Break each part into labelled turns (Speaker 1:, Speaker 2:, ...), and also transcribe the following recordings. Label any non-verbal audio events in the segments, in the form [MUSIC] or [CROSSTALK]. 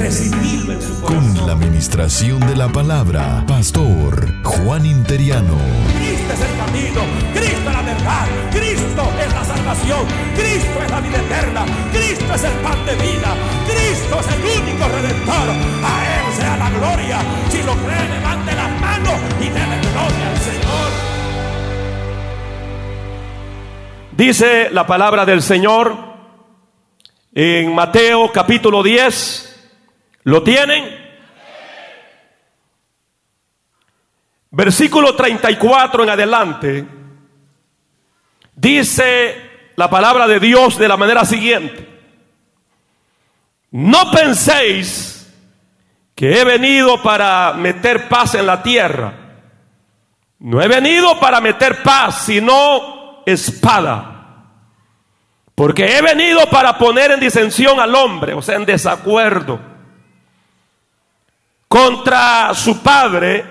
Speaker 1: Recibirlo en su corazón.
Speaker 2: Con la administración de la palabra, Pastor Juan Interiano.
Speaker 1: Cristo es el camino, Cristo es la verdad, Cristo es la salvación, Cristo es la vida eterna, Cristo es el pan de vida, Cristo es el único redentor. A Él sea la gloria. Si lo cree, levante las manos y déle gloria al Señor. Dice la palabra del Señor en Mateo capítulo 10. ¿Lo tienen? Versículo 34 en adelante. Dice la palabra de Dios de la manera siguiente. No penséis que he venido para meter paz en la tierra. No he venido para meter paz, sino espada. Porque he venido para poner en disensión al hombre, o sea, en desacuerdo contra su padre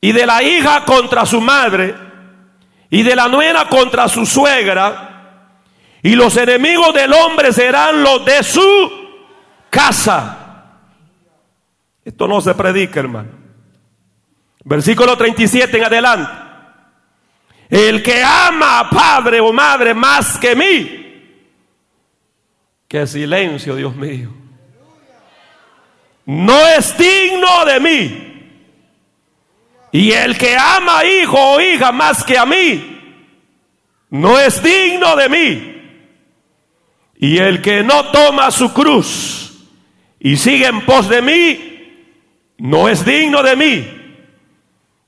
Speaker 1: y de la hija contra su madre y de la nuera contra su suegra y los enemigos del hombre serán los de su casa. Esto no se predica, hermano. Versículo 37 en adelante. El que ama a padre o madre más que mí. Qué silencio, Dios mío no es digno de mí. Y el que ama hijo o hija más que a mí, no es digno de mí. Y el que no toma su cruz y sigue en pos de mí, no es digno de mí.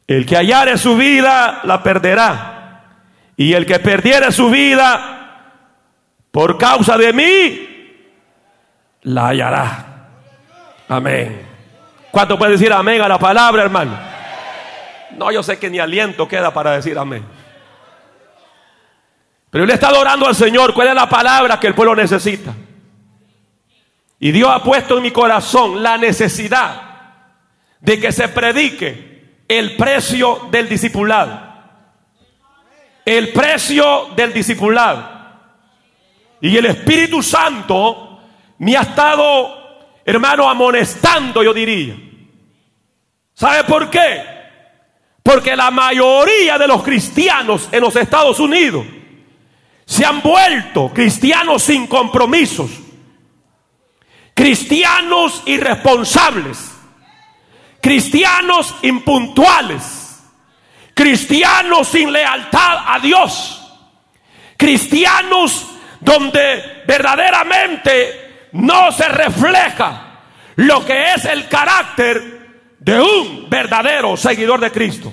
Speaker 1: El que hallare su vida, la perderá. Y el que perdiere su vida por causa de mí, la hallará. Amén. ¿Cuánto puede decir amén a la palabra, hermano? No, yo sé que ni aliento queda para decir amén. Pero yo le he estado orando al Señor cuál es la palabra que el pueblo necesita. Y Dios ha puesto en mi corazón la necesidad de que se predique el precio del discipulado. El precio del discipulado. Y el Espíritu Santo me ha estado hermano, amonestando, yo diría. ¿Sabe por qué? Porque la mayoría de los cristianos en los Estados Unidos se han vuelto cristianos sin compromisos, cristianos irresponsables, cristianos impuntuales, cristianos sin lealtad a Dios, cristianos donde verdaderamente no se refleja lo que es el carácter de un verdadero seguidor de Cristo.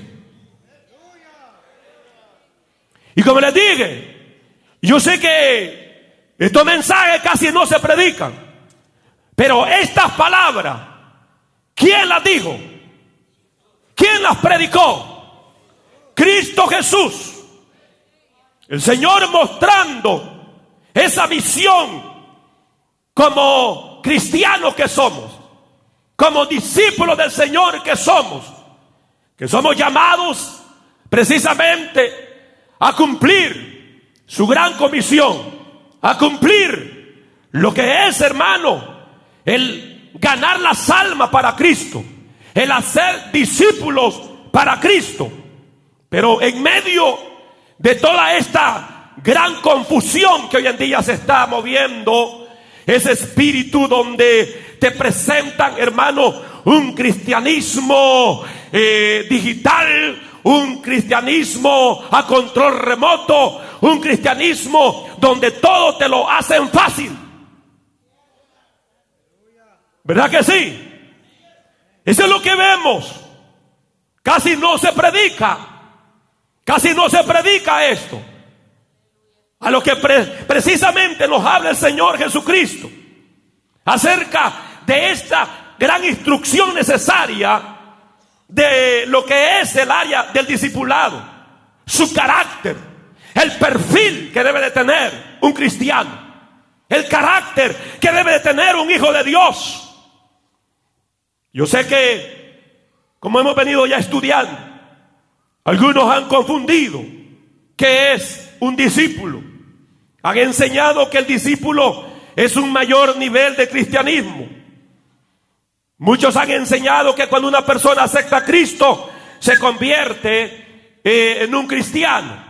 Speaker 1: Y como les dije, yo sé que estos mensajes casi no se predican, pero estas palabras, ¿quién las dijo? ¿Quién las predicó? Cristo Jesús. El Señor mostrando esa visión como cristianos que somos, como discípulos del Señor que somos, que somos llamados precisamente a cumplir su gran comisión, a cumplir lo que es, hermano, el ganar las almas para Cristo, el hacer discípulos para Cristo. Pero en medio de toda esta gran confusión que hoy en día se está moviendo, ese espíritu donde te presentan, hermano, un cristianismo eh, digital, un cristianismo a control remoto, un cristianismo donde todo te lo hacen fácil. ¿Verdad que sí? Eso es lo que vemos. Casi no se predica. Casi no se predica esto. A lo que precisamente nos habla el Señor Jesucristo. Acerca de esta gran instrucción necesaria de lo que es el área del discipulado, su carácter, el perfil que debe de tener un cristiano, el carácter que debe de tener un hijo de Dios. Yo sé que, como hemos venido ya estudiando, algunos han confundido qué es un discípulo. Han enseñado que el discípulo es un mayor nivel de cristianismo. Muchos han enseñado que cuando una persona acepta a Cristo, se convierte eh, en un cristiano.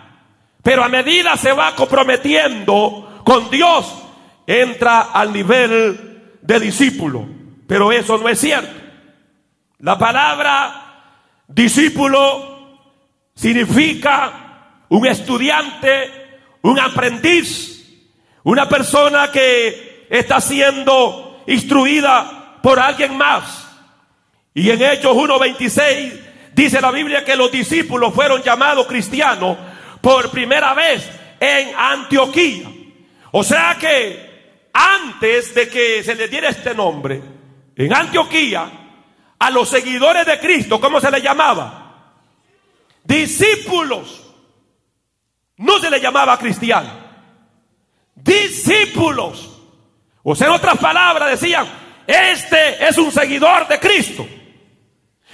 Speaker 1: Pero a medida se va comprometiendo con Dios, entra al nivel de discípulo. Pero eso no es cierto. La palabra discípulo significa un estudiante, un aprendiz, una persona que está siendo instruida por alguien más. Y en Hechos 1.26 dice la Biblia que los discípulos fueron llamados cristianos por primera vez en Antioquía. O sea que antes de que se le diera este nombre, en Antioquía, a los seguidores de Cristo, ¿cómo se les llamaba? Discípulos. No se les llamaba cristiano. Discípulos. O sea, en otras palabras decían, este es un seguidor de Cristo.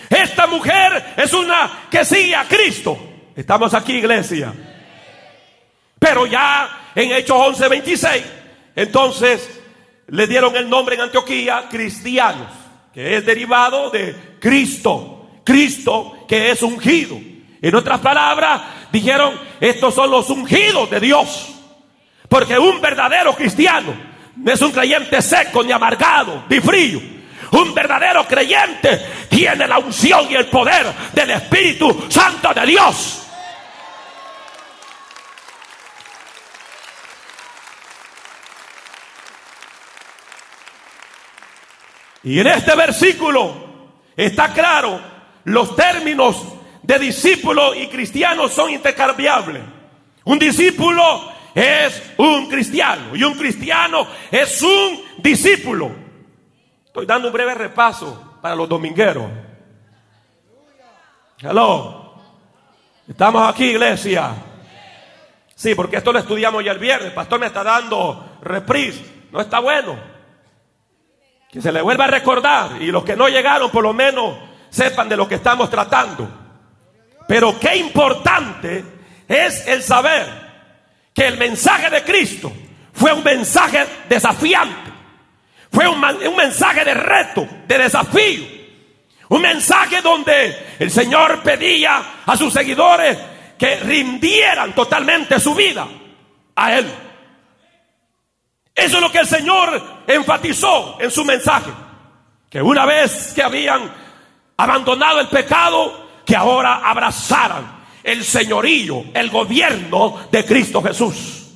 Speaker 1: Esta mujer es una que sigue a Cristo. Estamos aquí, iglesia. Pero ya en Hechos 11, 26, entonces le dieron el nombre en Antioquía cristianos que es derivado de Cristo. Cristo que es ungido. En otras palabras, dijeron, estos son los ungidos de Dios. Porque un verdadero cristiano no es un creyente seco, ni amargado, ni frío. Un verdadero creyente tiene la unción y el poder del Espíritu Santo de Dios. Y en este versículo está claro, los términos de discípulo y cristiano son intercambiables. Un discípulo es un cristiano y un cristiano es un discípulo. Estoy dando un breve repaso para los domingueros. Hello. Estamos aquí, iglesia. Sí, porque esto lo estudiamos ya el viernes. El pastor me está dando reprise. No está bueno. Que se le vuelva a recordar y los que no llegaron por lo menos sepan de lo que estamos tratando. Pero qué importante es el saber que el mensaje de Cristo fue un mensaje desafiante. Fue un, un, mensaje de reto, de desafío. Un mensaje donde el Señor pedía a sus seguidores que rindieran totalmente su vida a Él. Eso es lo que el Señor enfatizó en su mensaje. Que una vez que habían abandonado el pecado, que ahora abrazaran el señorío, el gobierno de Cristo Jesús.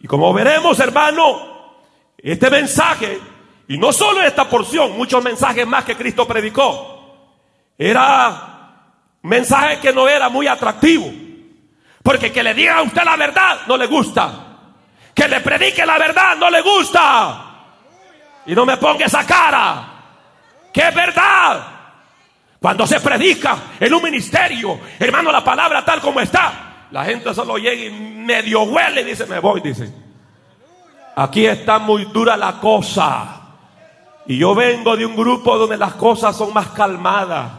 Speaker 1: Y como veremos, hermano, este mensaje, y no solo esta porción, muchos mensajes más que Cristo predicó, era mensaje que no era muy atractivo. Porque que le diga a usted la verdad no le gusta que le predique la verdad no le gusta. Y no me ponga esa cara. Que es verdad. Cuando se predica en un ministerio, hermano, la palabra tal como está, la gente solo llega y medio huele y dice, me voy, dice. Aquí está muy dura la cosa. Y yo vengo de un grupo donde las cosas son más calmadas.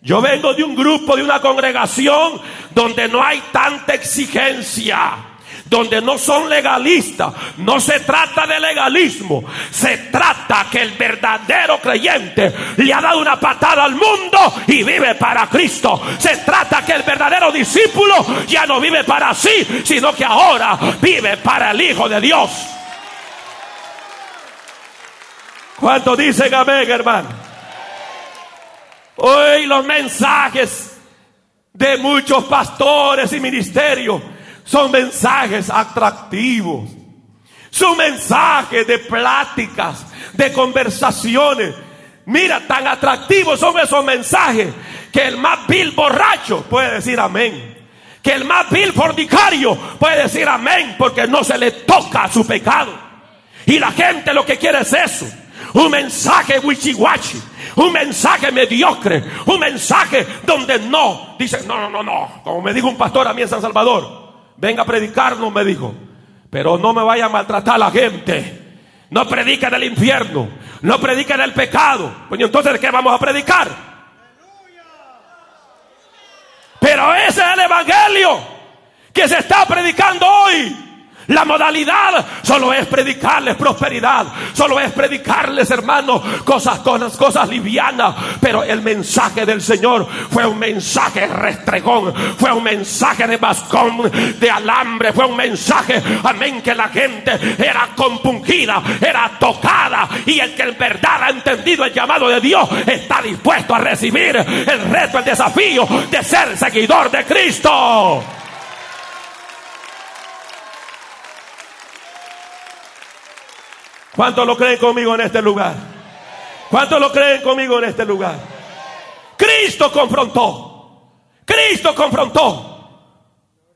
Speaker 1: Yo vengo de un grupo, de una congregación donde no hay tanta exigencia donde no son legalistas. No se trata de legalismo, se trata que el verdadero creyente le ha dado una patada al mundo y vive para Cristo. Se trata que el verdadero discípulo ya no vive para sí, sino que ahora vive para el Hijo de Dios. ¿Cuánto dicen amén, hermano? Hoy los mensajes de muchos pastores y ministerios son mensajes atractivos. Son mensajes de pláticas, de conversaciones. Mira, tan atractivos son esos mensajes que el más vil borracho puede decir amén. Que el más vil fornicario puede decir amén porque no se le toca su pecado. Y la gente lo que quiere es eso. Un mensaje wichiwachi. un mensaje mediocre, un mensaje donde no, dice, no, no, no, no, como me dijo un pastor a mí en San Salvador, venga a predicarnos, me dijo, pero no me vaya a maltratar a la gente. No predica del infierno, no predica del pecado. Pues entonces, ¿de qué vamos a predicar? Pero ese es el evangelio que se está predicando hoy. La modalidad solo es predicarles prosperidad, solo es predicarles, hermanos, cosas, cosas, cosas livianas. Pero el mensaje del Señor fue un mensaje restregón, fue un mensaje de bascón, de alambre, fue un mensaje, amén, que la gente era compungida, era tocada. Y el que en verdad ha entendido el llamado de Dios está dispuesto a recibir el reto, el desafío de ser seguidor de Cristo. ¿Cuántos lo creen conmigo en este lugar? ¿Cuántos lo creen conmigo en este lugar? Cristo confrontó. Cristo confrontó.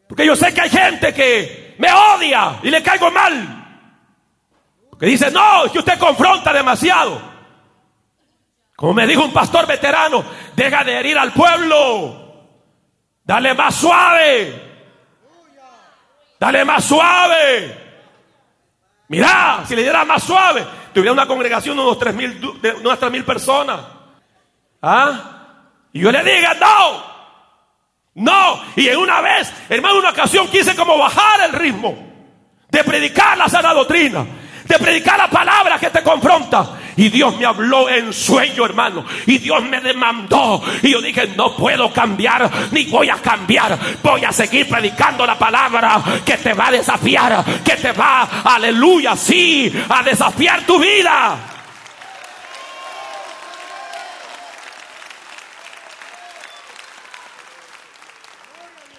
Speaker 1: Porque yo sé que hay gente que me odia y le caigo mal. Que dice, no, es que usted confronta demasiado. Como me dijo un pastor veterano, deja de herir al pueblo. Dale más suave. Dale más suave. Mirá, si le diera más suave, tuviera una congregación de unos tres mil, de unas personas. ¿Ah? Y yo le diga, no, no. Y en una vez, hermano, en una ocasión quise como bajar el ritmo de predicar la sana doctrina de predicar la palabra que te confronta. Y Dios me habló en sueño, hermano. Y Dios me demandó. Y yo dije, no puedo cambiar, ni voy a cambiar. Voy a seguir predicando la palabra que te va a desafiar, que te va, aleluya, sí, a desafiar tu vida.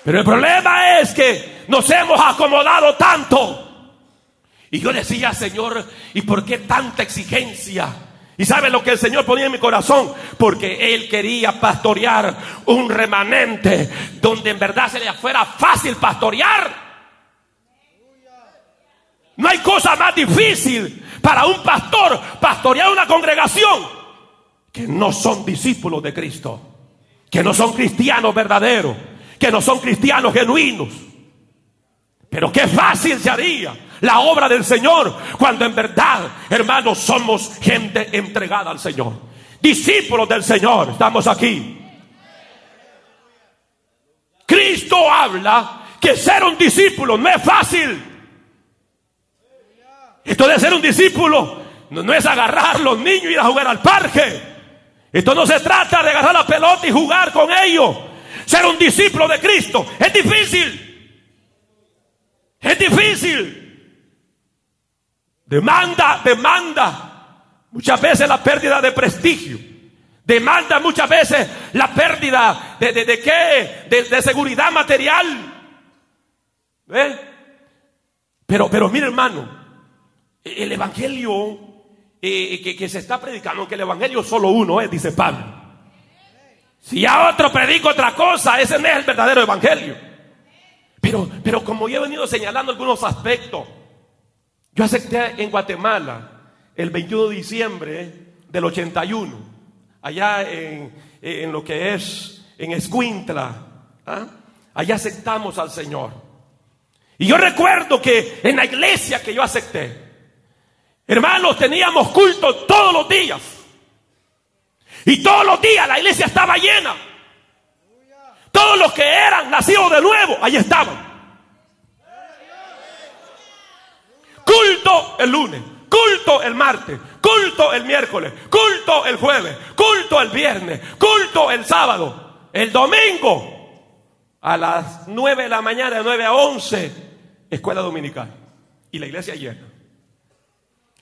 Speaker 1: Pero el problema es que nos hemos acomodado tanto y yo decía, Señor, ¿y por qué tanta exigencia? ¿Y sabe lo que el Señor ponía en mi corazón? Porque Él quería pastorear un remanente donde en verdad se le fuera fácil pastorear. No hay cosa más difícil para un pastor pastorear una congregación que no son discípulos de Cristo, que no son cristianos verdaderos, que no son cristianos genuinos. Pero qué fácil se haría la obra del Señor cuando en verdad, hermanos, somos gente entregada al Señor. Discípulos del Señor, estamos aquí. Cristo habla que ser un discípulo no es fácil. Esto de ser un discípulo no, es agarrar los niños y ir a jugar al parque. Esto no se trata de agarrar la pelota y jugar con ellos. Ser un discípulo de Cristo es difícil. Es difícil. Demanda, demanda. Muchas veces la pérdida de prestigio. Demanda muchas veces la pérdida de, de, qué? De, seguridad material. Pero, pero mire hermano, el evangelio eh, que, que, se está predicando, que el evangelio solo uno es, dice Pablo. Si ya otro predica otra cosa, ese no es el verdadero evangelio. Pero, pero como yo he venido señalando algunos aspectos, yo acepté en Guatemala el 21 de diciembre del 81, allá en, lo que es en Escuintla. ¿ah? Allá aceptamos al Señor. Y yo recuerdo que en la iglesia que yo acepté, hermanos, teníamos culto todos los días. Y todos los días la iglesia estaba llena. Todos los que eran nacidos de nuevo, ahí estaban. Culto el lunes, culto el martes, culto el miércoles, culto el jueves, culto el viernes, culto el sábado, el domingo a las 9 de la mañana, de 9 a 11, escuela dominical. Y la iglesia llena.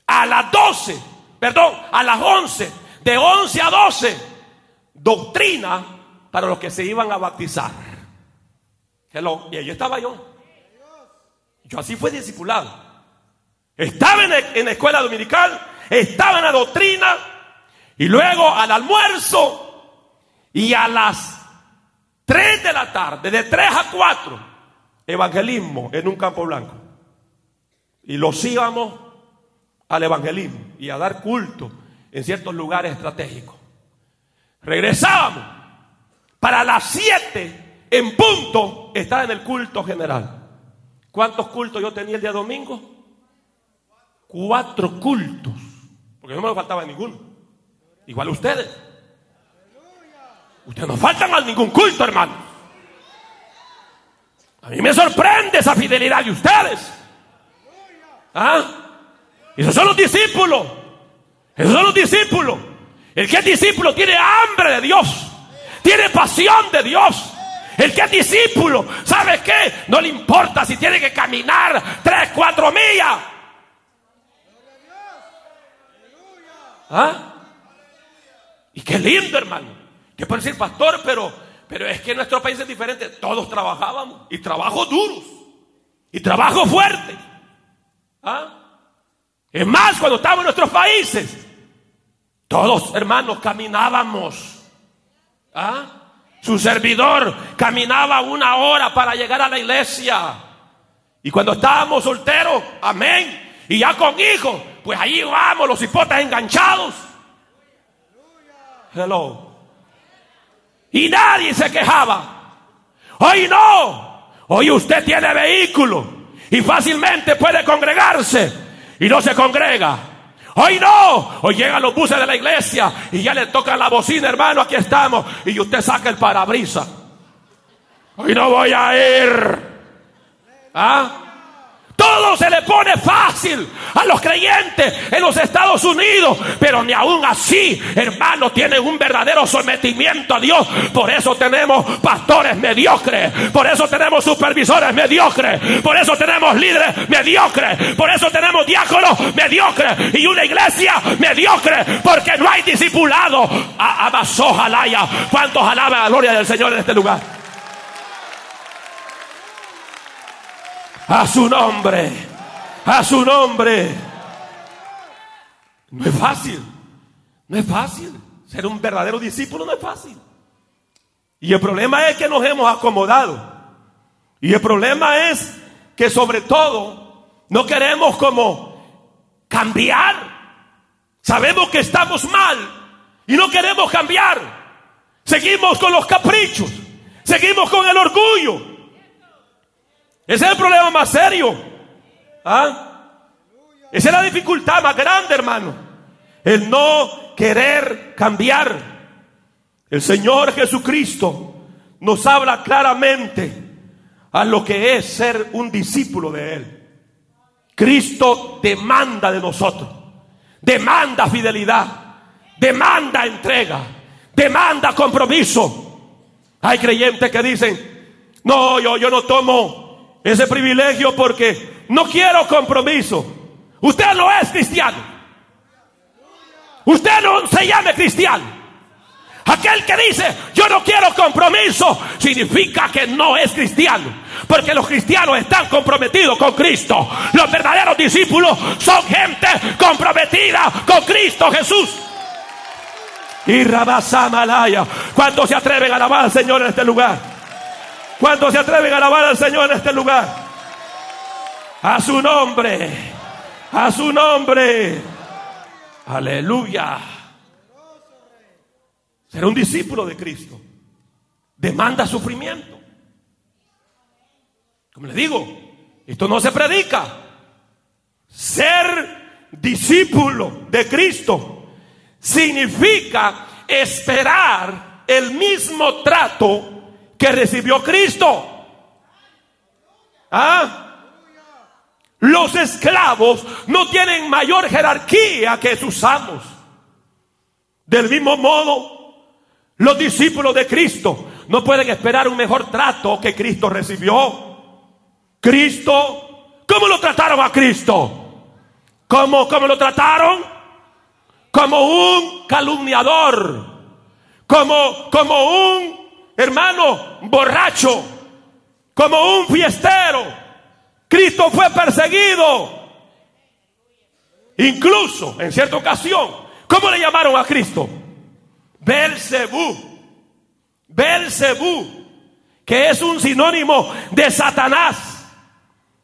Speaker 1: A las 12, perdón, a las 11, de 11 a 12, doctrina para los que se iban a bautizar. Hello. Y ahí estaba yo. Yo así fui discipulado. Estaba en, la escuela dominical, estaba en la doctrina, y luego al almuerzo y a las 3 de la tarde, de 3 a 4, evangelismo en un campo blanco. Y los íbamos al evangelismo y a dar culto en ciertos lugares estratégicos. regresábamos para las 7 en punto estar en el culto general. ¿Cuántos cultos yo tenía el día domingo? Cuatro cultos. Porque no me faltaba ninguno. Igual ustedes. Ustedes no faltan a ningún culto, hermano. A mí me sorprende esa fidelidad de ustedes. ¿Ah? Esos son los discípulos. Esos son los discípulos. El que es discípulo tiene hambre de Dios. Tiene pasión de Dios. El que es discípulo, ¿sabe qué? No le importa si tiene que caminar tres, cuatro millas. ¿Ah? Y qué lindo, hermano. Que puede decir pastor, pero, pero es que nuestro país es diferente. Todos trabajábamos y trabajos duros y trabajos fuertes. ¿Ah? Es más, cuando estábamos en nuestros países, todos hermanos caminábamos. ¿Ah? Su servidor caminaba una hora para llegar a la iglesia. Y cuando estábamos solteros, amén. Y ya con hijos, pues ahí vamos, los hipotas enganchados. Hello. Y nadie se quejaba. Hoy no. Hoy usted tiene vehículo y fácilmente puede congregarse y no se congrega. Hoy no, hoy llegan los buses de la iglesia y ya le tocan la bocina, hermano, aquí estamos. Y usted saca el parabrisa. Hoy no voy a ir. ¿Ah? Todo se le pone fácil a los creyentes en los Estados Unidos, pero ni aún así, hermanos, tienen un verdadero sometimiento a Dios. Por eso tenemos pastores mediocres, por eso tenemos supervisores mediocres, por eso tenemos líderes mediocres, por eso tenemos diáconos mediocres y una iglesia mediocre, porque no hay discipulado. Amasó Jalaya. ¿Cuántos alaban la gloria del Señor en este lugar? A su nombre. A su nombre. No es fácil. No es fácil. Ser un verdadero discípulo no es fácil. Y el problema es que nos hemos acomodado. Y el problema es que sobre todo no queremos como cambiar. Sabemos que estamos mal y no queremos cambiar. Seguimos con los caprichos. Seguimos con el orgullo. Ese es el problema más serio. ¿Ah? Esa es la dificultad más grande, hermano. El no querer cambiar. El Señor Jesucristo nos habla claramente a lo que es ser un discípulo de Él. Cristo demanda de nosotros. Demanda fidelidad. Demanda entrega. Demanda compromiso. Hay creyentes que dicen, no, yo, yo no tomo ese privilegio porque no quiero compromiso. Usted no es cristiano. Usted no se llame cristiano. Aquel que dice, yo no quiero compromiso, significa que no es cristiano. Porque los cristianos están comprometidos con Cristo. Los verdaderos discípulos son gente comprometida con Cristo Jesús. Y Rabasamalaya, ¿cuántos se atreven a alabar al Señor en este lugar? ¿Cuántos se atreven a alabar al Señor en este lugar? A su nombre. A su nombre. Aleluya. Ser un discípulo de Cristo demanda sufrimiento. Como le digo, esto no se predica. Ser discípulo de Cristo significa esperar el mismo trato que recibió Cristo. ¿Ah? Los esclavos no tienen mayor jerarquía que sus amos. Del mismo modo, los discípulos de Cristo no pueden esperar un mejor trato que Cristo recibió. Cristo, ¿cómo lo trataron a Cristo? ¿Cómo, cómo lo trataron? Como un calumniador, como, como un hermano, borracho, como un fiestero. Cristo fue perseguido. Incluso, en cierta ocasión, ¿cómo le llamaron a Cristo? Belcebú. Belcebú, que es un sinónimo de Satanás.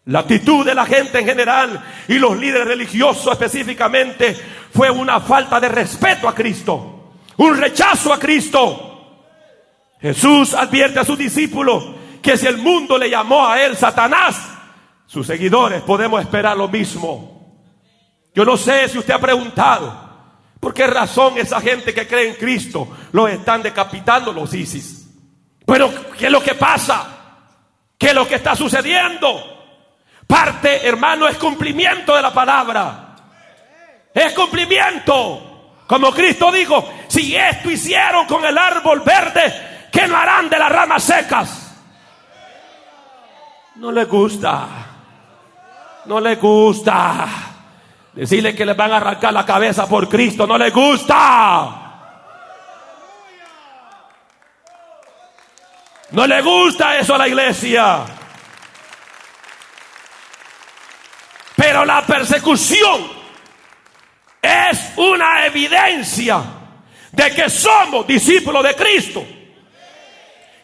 Speaker 1: La actitud de la gente en general y los líderes religiosos específicamente fue una falta de respeto a Cristo. un rechazo a Cristo. Jesús advierte a sus discípulos que si el mundo le llamó a él Satanás, sus seguidores podemos esperar lo mismo. Yo no sé si usted ha preguntado por qué razón esa gente que cree en Cristo lo están decapitando los ISIS. Pero, ¿qué es lo que pasa? ¿Qué es lo que está sucediendo? Parte, hermano, es cumplimiento de la palabra. Es cumplimiento. Como Cristo dijo, si esto hicieron con el árbol verde, ¿qué no harán de las ramas secas? No le gusta. No le gusta. Decirle que les van a arrancar la cabeza por Cristo. No le gusta. No le gusta eso a la iglesia. Pero la persecución es una evidencia de que somos discípulos de Cristo.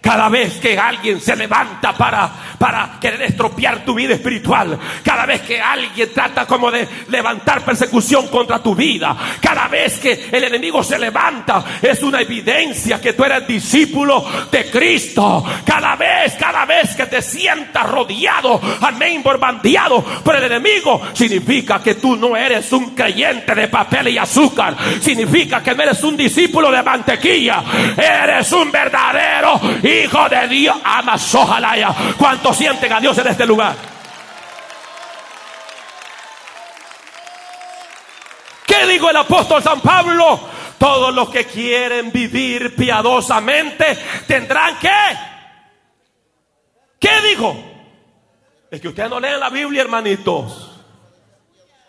Speaker 1: Cada vez que alguien se levanta para, para querer estropear tu vida espiritual, cada vez que alguien trata como de levantar persecución contra tu vida, cada vez que el enemigo se levanta, es una evidencia que tú eres discípulo de Cristo. Cada vez, cada vez que te sientas rodeado, amén, borbandeado por el enemigo, significa que tú no eres un creyente de papel y azúcar. Significa que no eres un discípulo de mantequilla. Eres un verdadero Hijo de Dios, ama Sojalaya. ¿Cuántos sienten a Dios en este lugar? ¿Qué dijo el apóstol San Pablo? Todos los que quieren vivir piadosamente tendrán que. ¿Qué dijo? Es que ustedes no leen la Biblia, hermanitos.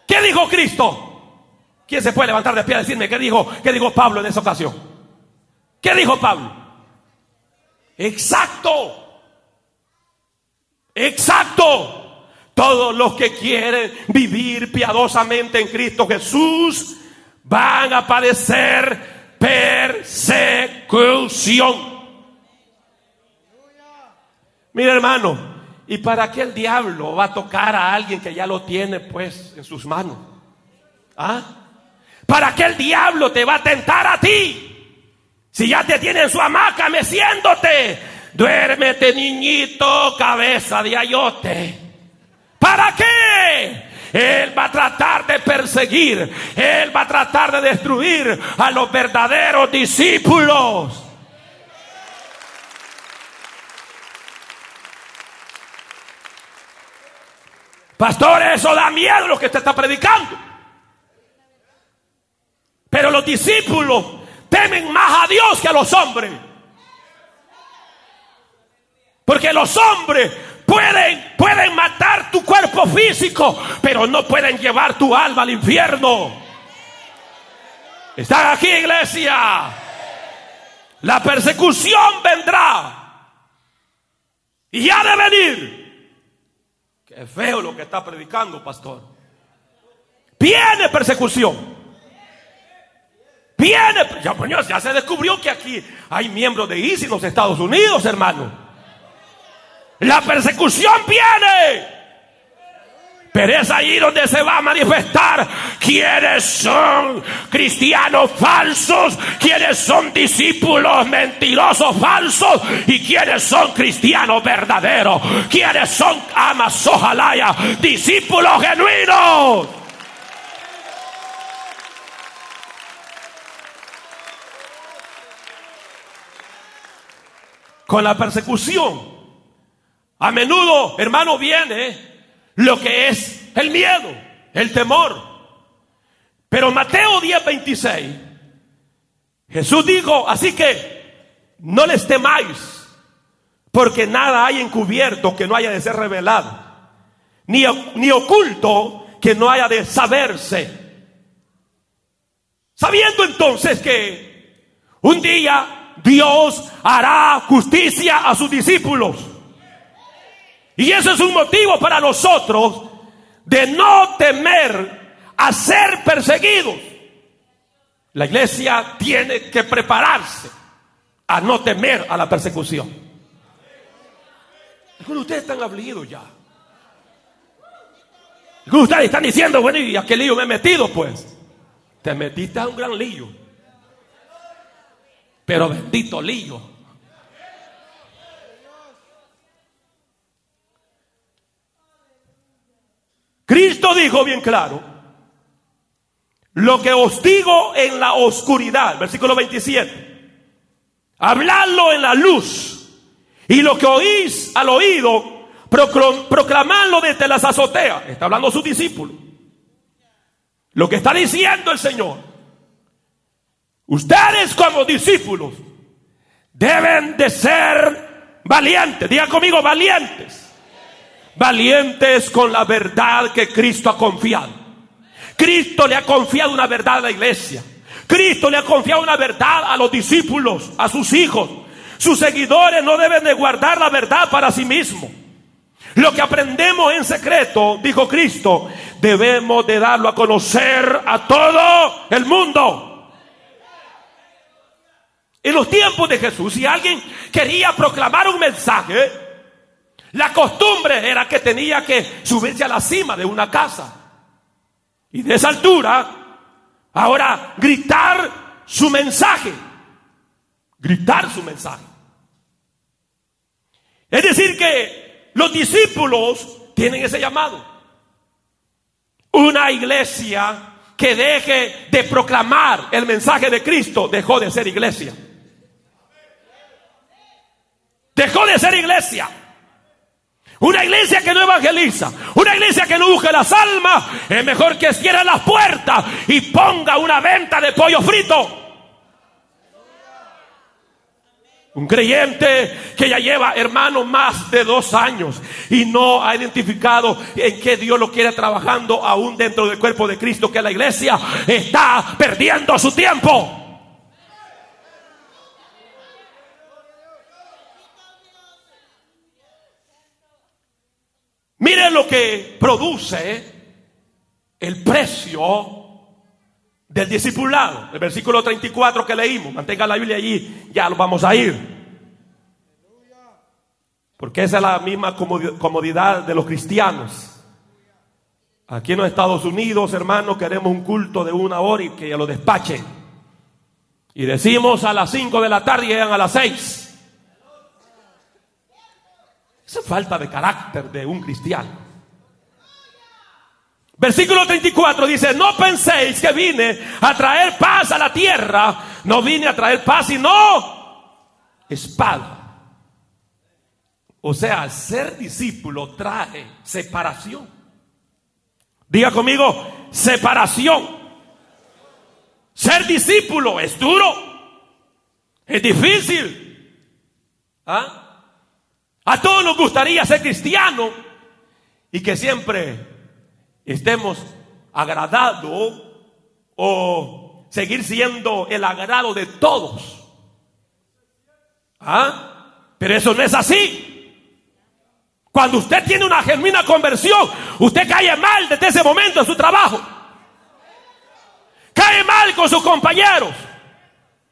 Speaker 1: ¿Qué dijo Cristo? ¿Quién se puede levantar de pie y decirme qué dijo, qué dijo Pablo en esa ocasión? ¿Qué dijo Pablo? Exacto. Exacto. Todos los que quieren vivir piadosamente en Cristo Jesús van a padecer persecución. Mira hermano, ¿y para qué el diablo va a tocar a alguien que ya lo tiene pues en sus manos? ¿Ah? ¿Para qué el diablo te va a tentar a ti? Si ya te tiene en su hamaca meciéndote, duérmete niñito, cabeza de ayote. ¿Para qué? Él va a tratar de perseguir, Él va a tratar de destruir a los verdaderos discípulos. Pastor, eso da miedo lo que usted está predicando. Pero los discípulos temen más a Dios que a los hombres. Porque los hombres pueden, pueden matar tu cuerpo físico, pero no pueden llevar tu alma al infierno. ¿Están aquí, iglesia? La persecución vendrá. Y ha de venir. Qué feo lo que está predicando, pastor. Viene persecución. Viene, ya, ya se descubrió que aquí hay miembros de ISIS en los Estados Unidos, hermano. La persecución viene. Pero es ahí donde se va a manifestar quiénes son cristianos falsos, quiénes son discípulos mentirosos falsos y quiénes son cristianos verdaderos, quiénes son amas ojalá discípulos genuinos. Con la persecución. A menudo, hermano, viene lo que es el miedo, el temor. Pero Mateo 10:26, Jesús dijo, así que no les temáis, porque nada hay encubierto que no haya de ser revelado, ni, ni oculto que no haya de saberse. Sabiendo entonces que un día Dios hará justicia a sus discípulos. Y eso es un motivo para nosotros de no temer a ser perseguidos. La iglesia tiene que prepararse a no temer a la persecución. Algunos de ustedes están afligidos ya. Algunos de ustedes están diciendo, bueno, ¿y a qué lío me he metido pues? Te metiste a un gran lío. Pero bendito lío. Cristo dijo bien claro, lo que os digo en la oscuridad, versículo 27, habladlo en la luz y lo que oís al oído, proclamadlo desde las azoteas. Está hablando su discípulo. Lo que está diciendo el Señor. Ustedes como discípulos deben de ser valientes. Diga conmigo, valientes valientes con la verdad que Cristo ha confiado. Cristo le ha confiado una verdad a la iglesia. Cristo le ha confiado una verdad a los discípulos, a sus hijos. Sus seguidores no deben de guardar la verdad para sí mismos. Lo que aprendemos en secreto, dijo Cristo, debemos de darlo a conocer a todo el mundo. En los tiempos de Jesús, si alguien quería proclamar un mensaje, la costumbre era que tenía que subirse a la cima de una casa. Y de esa altura, ahora gritar su mensaje. Gritar su mensaje. Es decir, que los discípulos tienen ese llamado. Una iglesia que deje de proclamar el mensaje de Cristo dejó de ser iglesia. Dejó de ser iglesia. Una iglesia que no evangeliza, una iglesia que no busca las almas, es mejor que cierre las puertas y ponga una venta de pollo frito. Un creyente que ya lleva, hermano, más de dos años y no ha identificado en qué Dios lo quiere trabajando aún dentro del cuerpo de Cristo, que la iglesia está perdiendo su tiempo. Miren lo que produce el precio del discipulado. El versículo 34 que leímos. Mantenga la Biblia allí, ya lo vamos a ir. Porque esa es la misma comodidad de los cristianos. Aquí en los Estados Unidos, hermanos, queremos un culto de una hora y que ya lo despachen. Y decimos a las 5 de la tarde y llegan a las 6. Esa falta de carácter de un cristiano. Versículo 34 dice, no penséis que vine a traer paz a la tierra. No vine a traer paz, sino espada. O sea, ser discípulo trae separación. Diga conmigo, separación. Ser discípulo es duro. Es difícil. ¿Ah? A todos nos gustaría ser cristianos y que siempre estemos agradados o seguir siendo el agrado de todos. ¿Ah? Pero eso no es así. Cuando usted tiene una genuina conversión, usted cae mal desde ese momento en su trabajo. Cae mal con sus compañeros.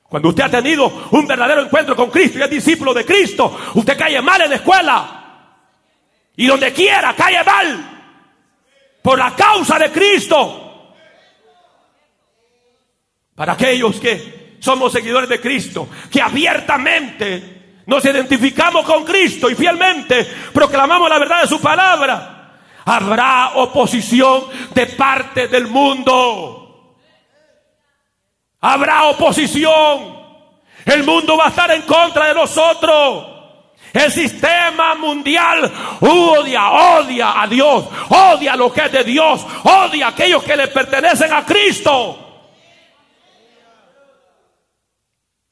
Speaker 1: Cuando usted ha tenido un verdadero encuentro con Cristo y es discípulo de Cristo, usted cae mal en la escuela. Y donde quiera, cae mal. Por la causa de Cristo. Para aquellos que somos seguidores de Cristo, que abiertamente nos identificamos con Cristo y fielmente proclamamos la verdad de su palabra, habrá oposición de parte del mundo. Habrá oposición. El mundo va a estar en contra de nosotros. El sistema mundial odia, odia a Dios, odia lo que es de Dios, odia a aquellos que le pertenecen a Cristo.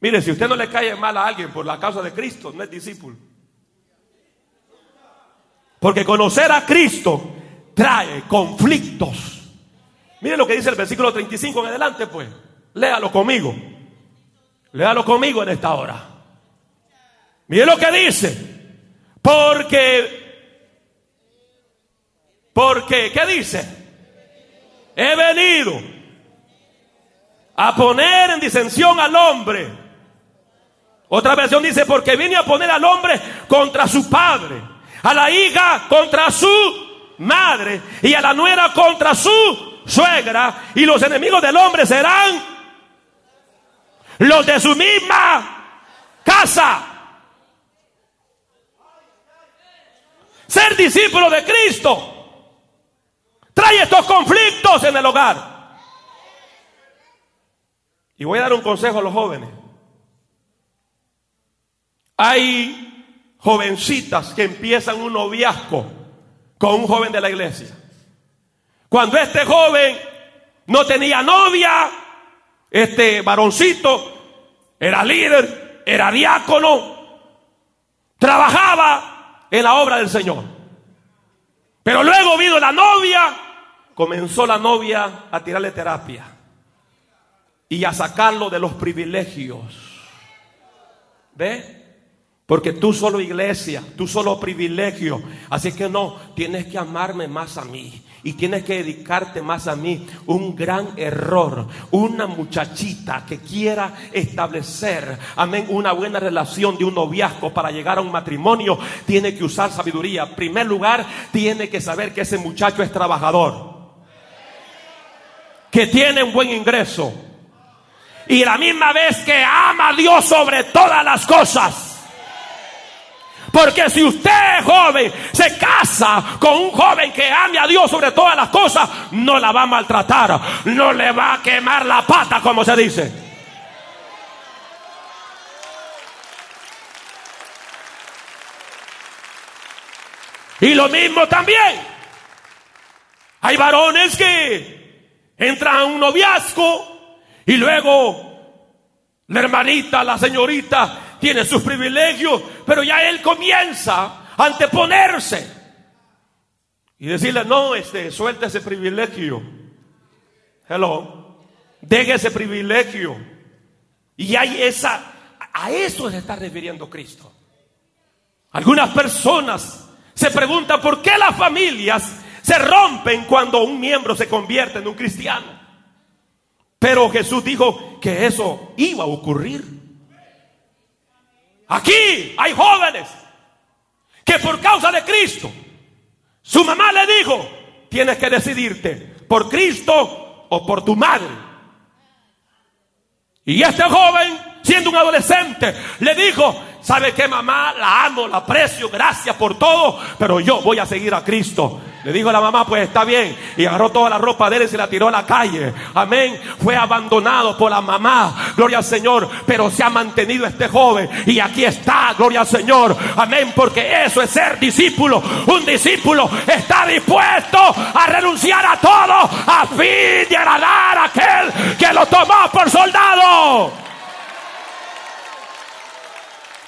Speaker 1: Mire, si usted no le cae mal a alguien por la causa de Cristo, no es discípulo. Porque conocer a Cristo trae conflictos. Mire lo que dice el versículo 35 en adelante, pues. Léalo conmigo. Léalo conmigo en esta hora. Mire lo que dice. Porque, porque, ¿qué dice? He venido a poner en disensión al hombre. Otra versión dice, porque vine a poner al hombre contra su padre, a la hija contra su madre y a la nuera contra su suegra, y los enemigos del hombre serán los de su misma casa. Ser discípulo de Cristo trae estos conflictos en el hogar. Y voy a dar un consejo a los jóvenes. Hay jovencitas que empiezan un noviazgo con un joven de la iglesia. Cuando este joven no tenía novia, este varoncito era líder, era diácono, trabajaba en la obra del Señor. Pero luego vino la novia, comenzó la novia a tirarle terapia y a sacarlo de los privilegios. ¿Ve? Porque tú solo iglesia, tú solo privilegio. Así que no, tienes que amarme más a mí. Y tienes que dedicarte más a mí. Un gran error. Una muchachita que quiera establecer, amén, una buena relación de un noviazgo para llegar a un matrimonio, tiene que usar sabiduría. En primer lugar, tiene que saber que ese muchacho es trabajador. Que tiene un buen ingreso. Y la misma vez que ama a Dios sobre todas las cosas. Porque si usted, joven, se casa con un joven que ame a Dios sobre todas las cosas, no la va a maltratar, no le va a quemar la pata, como se dice. Y lo mismo también. Hay varones que entran a un noviazgo y luego la hermanita, la señorita tiene sus privilegios, pero ya él comienza a anteponerse y decirle, no, este, suelta ese privilegio. Hello, deje ese privilegio. Y hay esa, a eso se está refiriendo Cristo. Algunas personas se preguntan por qué las familias se rompen cuando un miembro se convierte en un cristiano. Pero Jesús dijo que eso iba a ocurrir. Aquí hay jóvenes que por causa de Cristo, su mamá le dijo, tienes que decidirte por Cristo o por tu madre. Y este joven, siendo un adolescente, le dijo, ¿sabe qué mamá? La amo, la aprecio, gracias por todo, pero yo voy a seguir a Cristo. Le dijo a la mamá, pues está bien. Y agarró toda la ropa de él y se la tiró a la calle. Amén. Fue abandonado por la mamá. Gloria al Señor. Pero se ha mantenido este joven. Y aquí está. Gloria al Señor. Amén. Porque eso es ser discípulo. Un discípulo está dispuesto a renunciar a todo a fin de agradar a aquel que lo tomó por soldado.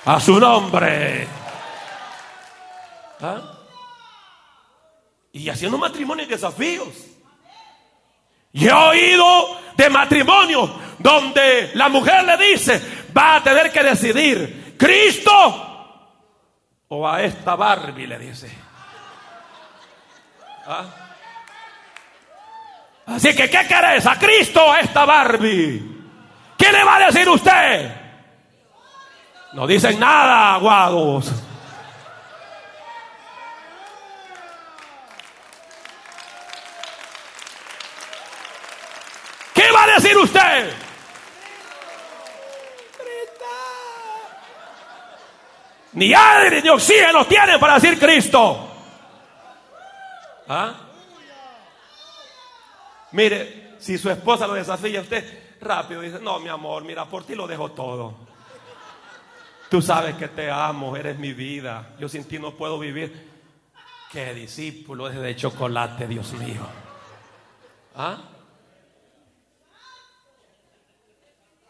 Speaker 1: A su nombre. ¿Ah? Y haciendo matrimonios y desafíos. Y he oído de matrimonios donde la mujer le dice, va a tener que decidir, Cristo o a esta Barbie, le dice. ¿Ah? Así que, ¿qué querés? ¿A Cristo o a esta Barbie? ¿Qué le va a decir usted? No dicen nada, aguados. va a decir usted? Ni aire ni oxígeno tiene para decir Cristo. ¿Ah? Mire, si su esposa lo desafía usted, rápido dice, no, mi amor, mira, por ti lo dejo todo. Tú sabes que te amo, eres mi vida. Yo sin ti no puedo vivir. Qué discípulo es de chocolate, Dios mío. ¿Ah?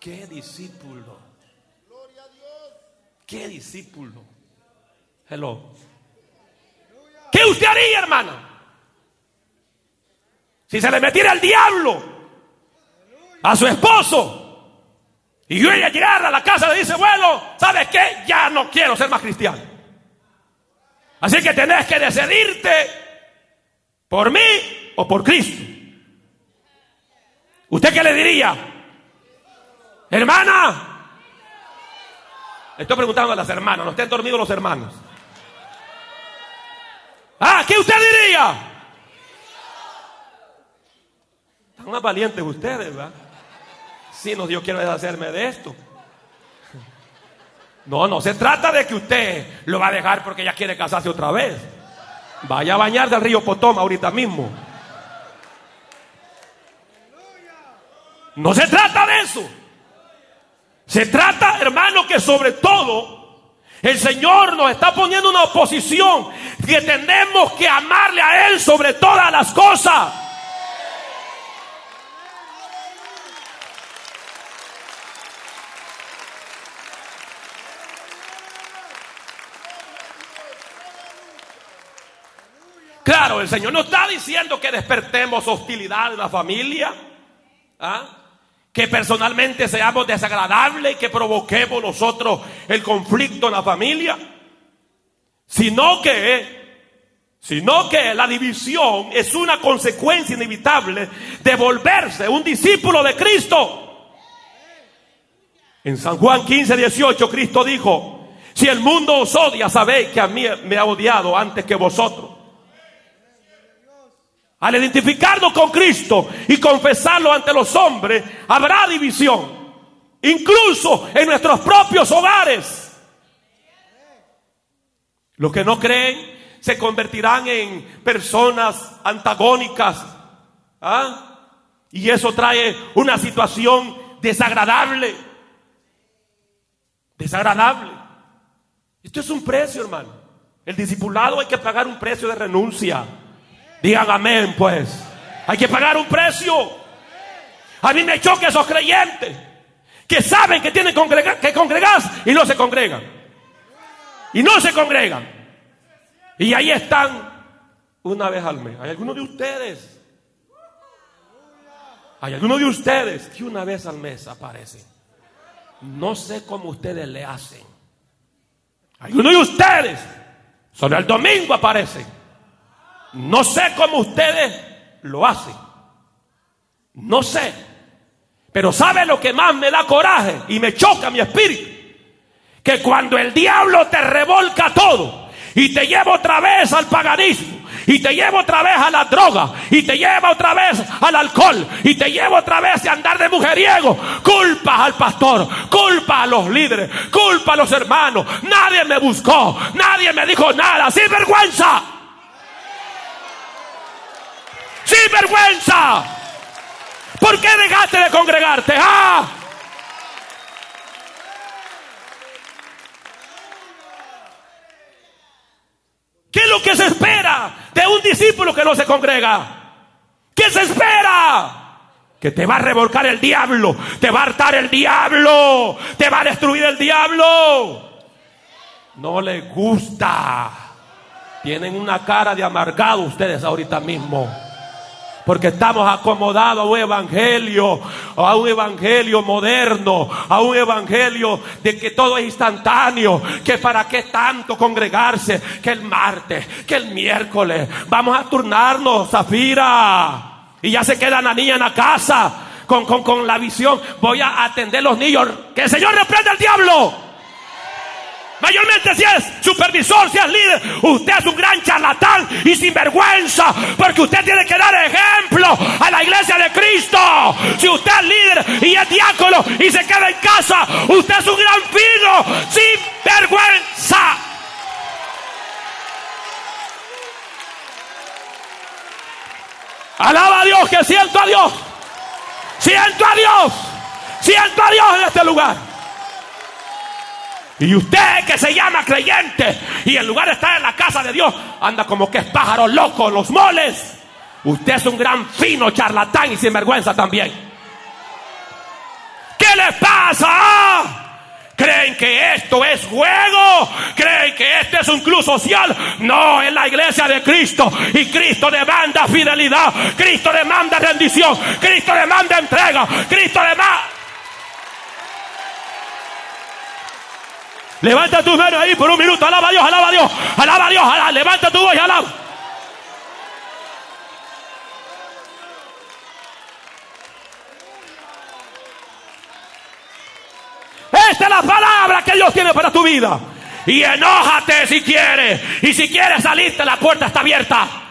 Speaker 1: ¿Qué discípulo? ¿Qué discípulo? Hello. ¿Qué usted haría, hermana? Si se le metiera el diablo a su esposo y yo ella llegar a la casa le dice, bueno, ¿sabes qué? Ya no quiero ser más cristiano. Así que tenés que decidirte por mí o por Cristo. ¿Usted qué le diría? Hermana. Estoy preguntando a las hermanas, no estén dormidos los hermanos. Ah, ¿qué usted diría? Están más valientes ustedes, ¿verdad? Si no, Dios quiere deshacerme de esto. No, no se trata de que usted lo va a dejar porque ya quiere casarse otra vez. Vaya a bañar del río Potoma ahorita mismo. No se trata de eso. Se trata, hermano, que sobre todo el Señor nos está poniendo una oposición que tenemos que amarle a Él sobre todas las cosas. Claro, el Señor no está diciendo que despertemos hostilidad en la familia, ¿ah? Que personalmente seamos desagradables, que provoquemos nosotros el conflicto en la familia, sino que, sino que la división es una consecuencia inevitable de volverse un discípulo de Cristo. En San Juan 15, 18, Cristo dijo, si el mundo os odia, sabéis que a mí me ha odiado antes que vosotros. Al identificarnos con Cristo y confesarlo ante los hombres, habrá división. Incluso en nuestros propios hogares. Los que no creen se convertirán en personas antagónicas. ¿ah? Y eso trae una situación desagradable. Desagradable. Esto es un precio, hermano. El discipulado hay que pagar un precio de renuncia. Digan amén, pues. Hay que pagar un precio. A mí me choca esos creyentes que saben que tienen que congregarse y no se congregan. Y no se congregan. Y ahí están una vez al mes. Hay algunos de ustedes. Hay algunos de ustedes que una vez al mes aparecen. No sé cómo ustedes le hacen. Algunos de ustedes solo el domingo aparecen. No sé cómo ustedes lo hacen. No sé. Pero ¿sabe lo que más me da coraje y me choca mi espíritu? Que cuando el diablo te revolca todo y te lleva otra vez al paganismo y te lleva otra vez a la droga y te lleva otra vez al alcohol y te lleva otra vez a andar de mujeriego, culpa al pastor, culpa a los líderes, culpa a los hermanos. Nadie me buscó, nadie me dijo nada, sin vergüenza. Sin vergüenza. ¿Por qué dejaste de congregarte? Ah. ¿Qué es lo que se espera de un discípulo que no se congrega? ¿Qué se espera? Que te va a revolcar el diablo, te va a hartar el diablo, te va a destruir el diablo. No le gusta. Tienen una cara de amargado ustedes ahorita mismo. Porque estamos acomodados a un evangelio, a un evangelio moderno, a un evangelio de que todo es instantáneo, que para qué tanto congregarse, que el martes, que el miércoles, vamos a turnarnos, Zafira. Y ya se queda la niña en la casa con, con, con la visión, voy a atender los niños, que el Señor reprenda al diablo. Mayormente si es supervisor, si es líder, usted es un gran charlatán y sinvergüenza, porque usted tiene que dar ejemplo a la iglesia de Cristo. Si usted es líder y es diácono y se queda en casa, usted es un gran fino, sin vergüenza. Alaba a Dios, que siento a Dios. Siento a Dios. Siento a Dios en este lugar. Y usted que se llama creyente y en lugar de estar en la casa de Dios, anda como que es pájaro loco los moles. Usted es un gran fino charlatán y sinvergüenza también. ¿Qué les pasa? ¿Creen que esto es juego? ¿Creen que este es un club social? No, es la iglesia de Cristo. Y Cristo demanda fidelidad. Cristo demanda rendición. Cristo demanda entrega. Cristo demanda... Levanta tus manos ahí por un minuto. Alaba a Dios, alaba a Dios, alaba a Dios. Levanta tu voz y alaba. Esta es la palabra que Dios tiene para tu vida. Y enójate si quieres. Y si quieres salirte, la puerta está abierta.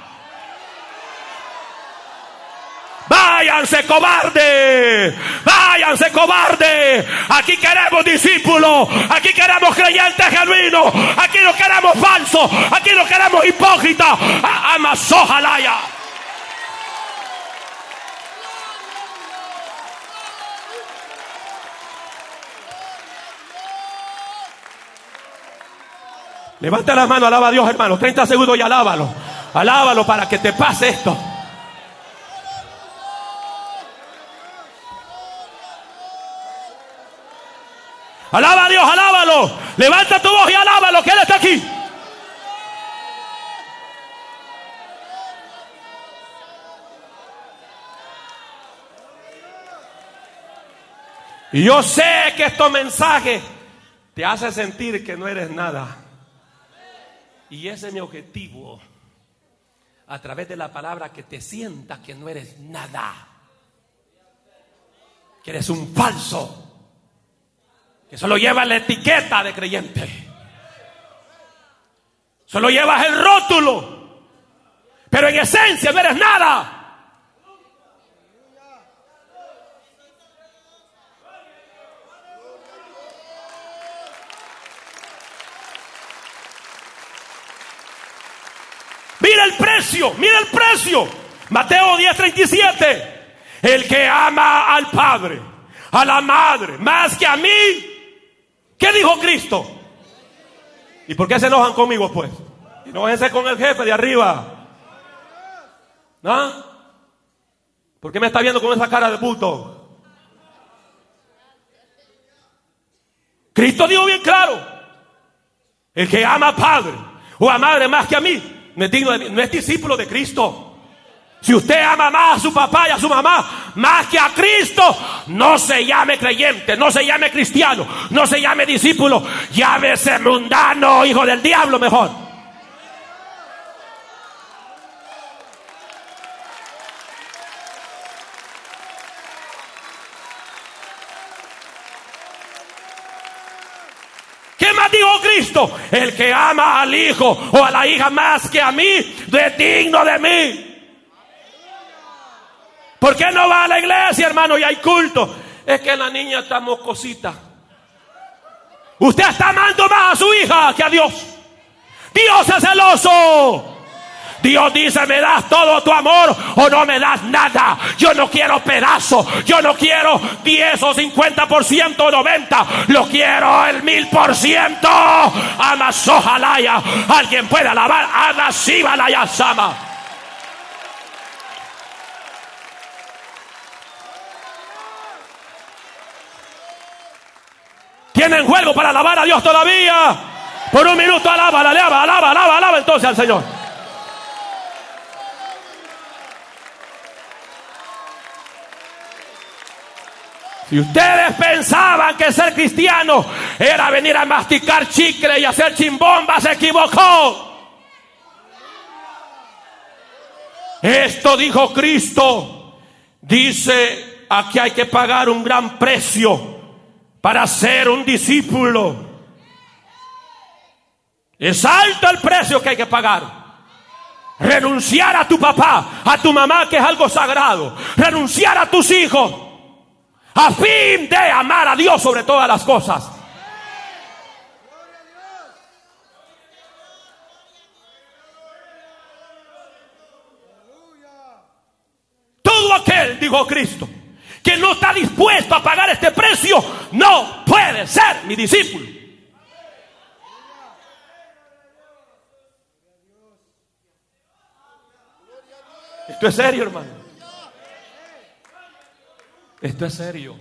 Speaker 1: Váyanse, cobarde. Váyanse cobardes. Aquí queremos discípulos. Aquí queremos creyentes genuinos. Aquí no queremos falsos. Aquí no queremos hipócritas. Amazojalaya. Levanta la mano, alaba a Dios, hermano. 30 segundos y alábalo. Alábalo para que te pase esto. Alaba a Dios, alábalo. Levanta tu voz y alábalo, que Él está aquí. Y yo sé que estos mensajes te hacen sentir que no eres nada. Y ese es mi objetivo. A través de la palabra que te sientas que no eres nada. Que eres un falso. Que solo llevas la etiqueta de creyente. Solo llevas el rótulo. Pero en esencia no eres nada. Mira el precio, mira el precio. Mateo 10:37. El que ama al Padre, a la Madre, más que a mí. ¿Qué dijo Cristo? ¿Y por qué se enojan conmigo pues? Váyanse con el jefe de arriba. ¿No? ¿Por qué me está viendo con esa cara de puto? Cristo dijo bien claro. El que ama a Padre o a Madre más que a mí, no digno de mí, no es discípulo de Cristo. Si usted ama más a su papá y a su mamá más que a Cristo, no se llame creyente, no se llame cristiano, no se llame discípulo, llámese mundano, hijo del diablo mejor. ¿Qué más dijo Cristo? El que ama al hijo o a la hija más que a mí, es digno de mí. ¿Por qué no va a la iglesia, hermano, y hay culto? Es que la niña está moscosita. Usted está amando más a su hija que a Dios. Dios es celoso. Dios dice, me das todo tu amor o no me das nada. Yo no quiero pedazos. Yo no quiero 10 o 50% o 90. Lo quiero el mil por ciento. Amazojalaya. Alguien puede alabar. Amasibalaya Sama. Tienen juego para alabar a Dios todavía. Por un minuto alaba, alaba, alaba, alaba, alaba entonces al Señor. Si ustedes pensaban que ser cristiano era venir a masticar chicle y hacer chimbomba, se equivocó. Esto dijo Cristo. Dice, aquí hay que pagar un gran precio para ser un discípulo. Es alto el precio que hay que pagar. Renunciar a tu papá, a tu mamá, que es algo sagrado. Renunciar a tus hijos. A fin de amar a Dios sobre todas las cosas. Todo aquel, dijo Cristo, que no está dispuesto a pagar este precio, no puede ser mi discípulo. Esto es serio, hermano. Esto es serio.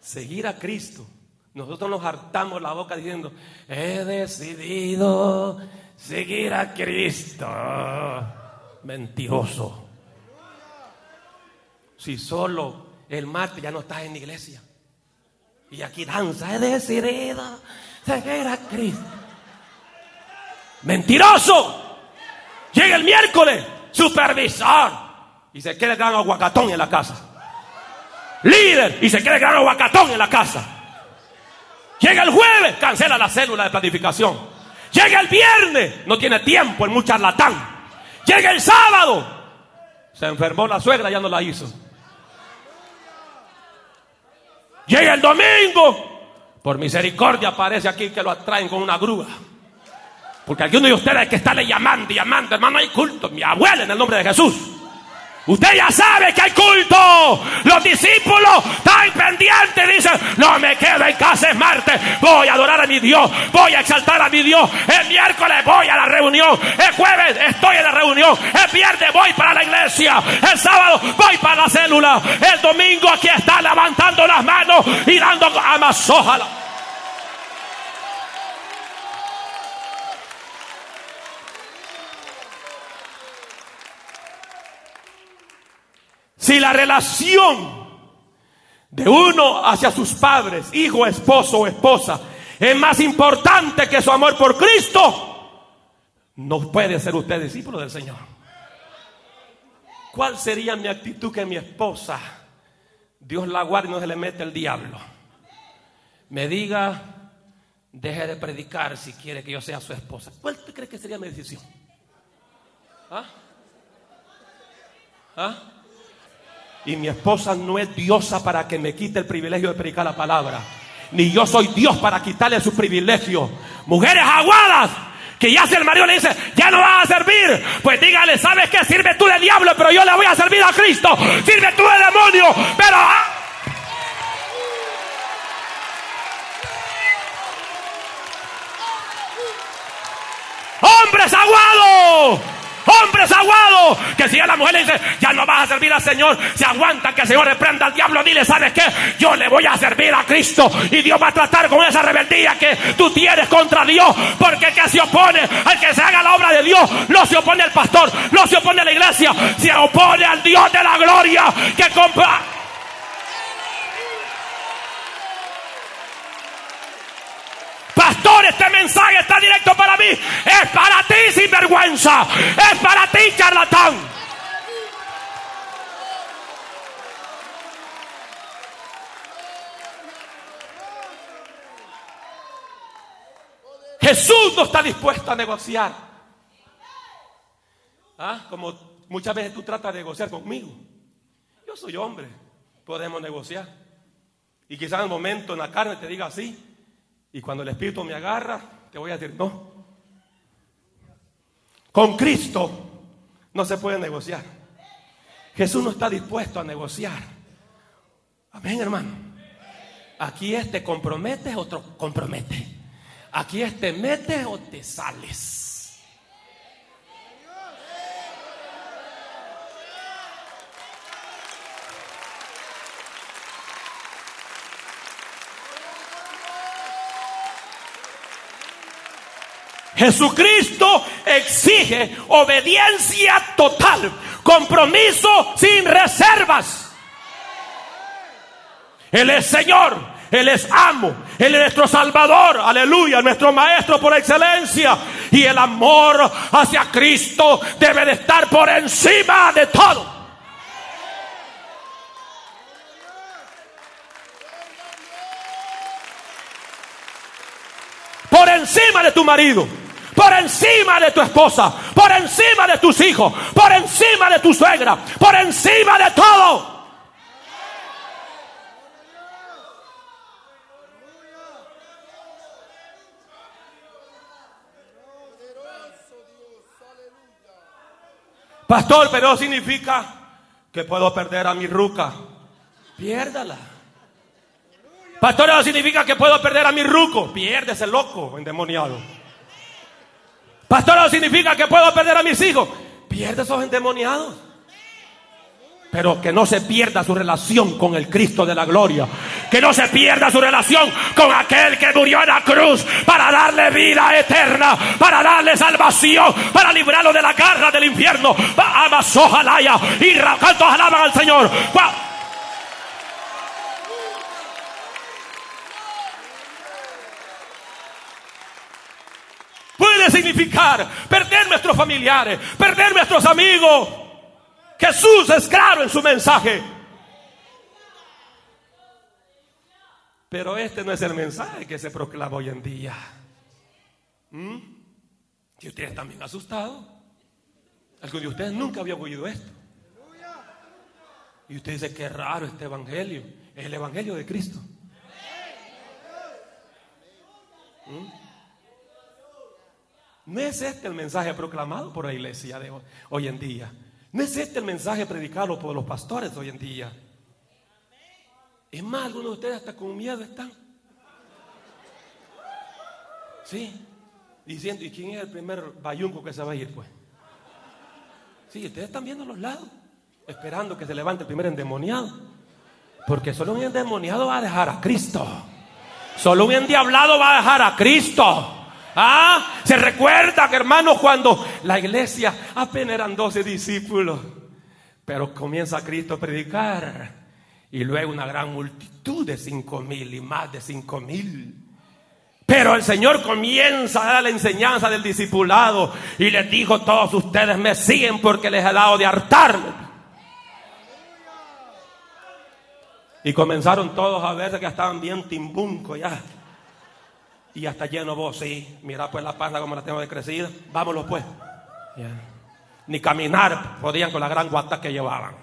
Speaker 1: Seguir a Cristo. Nosotros nos hartamos la boca diciendo, he decidido seguir a Cristo. Mentiroso. Si solo el martes ya no estás en la iglesia. Y aquí danza, he decidido seguir a Cristo. Mentiroso. Llega el miércoles, supervisor. Y se queda el gran aguacatón en la casa. Líder. Y se queda el gran aguacatón en la casa. Llega el jueves, cancela la célula de planificación. Llega el viernes, no tiene tiempo, mucha charlatán. Llega el sábado, se enfermó la suegra, ya no la hizo. Llega el domingo, por misericordia aparece aquí que lo atraen con una grúa. Porque alguno de ustedes hay que estarle llamando llamando, hermano, hay culto. Mi abuela en el nombre de Jesús. Usted ya sabe que hay culto. Los discípulos están pendientes. Dicen, no me quedo en casa, es martes. Voy a adorar a mi Dios. Voy a exaltar a mi Dios. El miércoles voy a la reunión. El jueves estoy en la reunión. El viernes voy para la iglesia. El sábado voy para la célula. El domingo aquí está levantando las manos y dando amasójala. Si la relación de uno hacia sus padres, hijo, esposo o esposa, es más importante que su amor por Cristo, no puede ser usted discípulo del Señor. ¿Cuál sería mi actitud que mi esposa, Dios la guarde y no se le mete el diablo, me diga, deje de predicar si quiere que yo sea su esposa? ¿Cuál te cree que sería mi decisión? ¿Ah? ¿Ah? Y mi esposa no es diosa para que me quite el privilegio de predicar la palabra. Ni yo soy Dios para quitarle su privilegio. Mujeres aguadas. Que ya si el marido le dice, ya no vas a servir, pues dígale, ¿sabes qué? Sirve tú de diablo, pero yo le voy a servir a Cristo. Sirve tú de demonio, pero... Ah. ¡Hombres aguados! Hombres aguados. Que si a la mujer le dice, ya no vas a servir al Señor, se aguanta que el Señor reprenda al diablo, dile, ¿sabes qué? Yo le voy a servir a Cristo y Dios va a tratar con esa rebeldía que tú tienes contra Dios, porque el que se opone al que se haga la obra de Dios, no se opone al pastor, no se opone a la iglesia, se opone al Dios de la gloria que compra. Pastor, este mensaje está directo para mí. Es para ti, sin vergüenza. Es para ti, charlatán. Jesús no está dispuesto a negociar. ¿Ah? Como muchas veces tú tratas de negociar conmigo. Yo soy hombre, podemos negociar. Y quizás en el momento en la carne te diga así, y cuando el Espíritu me agarra, te voy a decir, no. Con Cristo no se puede negociar. Jesús no está dispuesto a negociar. Amén, hermano. Aquí este comprometes, otro compromete. Aquí este metes o te sales. Jesucristo exige obediencia total, compromiso sin reservas. Él es Señor, Él es amo, Él es nuestro Salvador, aleluya, nuestro Maestro por excelencia. Y el amor hacia Cristo debe de estar por encima de todo. Por encima de tu marido por encima de tu esposa, por encima de tus hijos, por encima de tu suegra, por encima de todo. Pastor, pero significa que puedo perder a mi ruca. Piérdala. Pastor, eso significa que puedo perder a mi ruco. Pierde ese loco endemoniado. Pastor, significa que puedo perder a mis hijos. Pierde esos endemoniados. Pero que no se pierda su relación con el Cristo de la gloria. Que no se pierda su relación con aquel que murió en la cruz para darle vida eterna, para darle salvación, para librarlo de la garra del infierno. Amas, ojalá y alaban al Señor. significar perder nuestros familiares, perder nuestros amigos. Jesús es claro en su mensaje. Pero este no es el mensaje que se proclama hoy en día. ¿Mm? Y ustedes también asustados. Algunos de ustedes nunca habían oído esto. Y usted dice, qué raro este evangelio. Es el evangelio de Cristo. ¿Mm? No es este el mensaje proclamado por la iglesia de hoy en día. No es este el mensaje predicado por los pastores hoy en día. Es más, algunos de ustedes hasta con miedo están. Sí. Diciendo, ¿y quién es el primer bayunco que se va a ir? Pues. Sí, ustedes están viendo a los lados, esperando que se levante el primer endemoniado. Porque solo un endemoniado va a dejar a Cristo. Solo un endiablado va a dejar a Cristo. Ah, se recuerda que hermanos cuando la iglesia apenas eran 12 discípulos, pero comienza Cristo a predicar y luego una gran multitud de cinco mil y más de cinco mil. Pero el Señor comienza a dar la enseñanza del discipulado y les dijo, todos ustedes me siguen porque les he dado de hartarme. Y comenzaron todos a ver que estaban bien timbunco ya. Y hasta lleno vos, sí. Mira pues la panza como la tengo de crecida. Vámonos pues. Ni caminar podían con la gran guata que llevaban.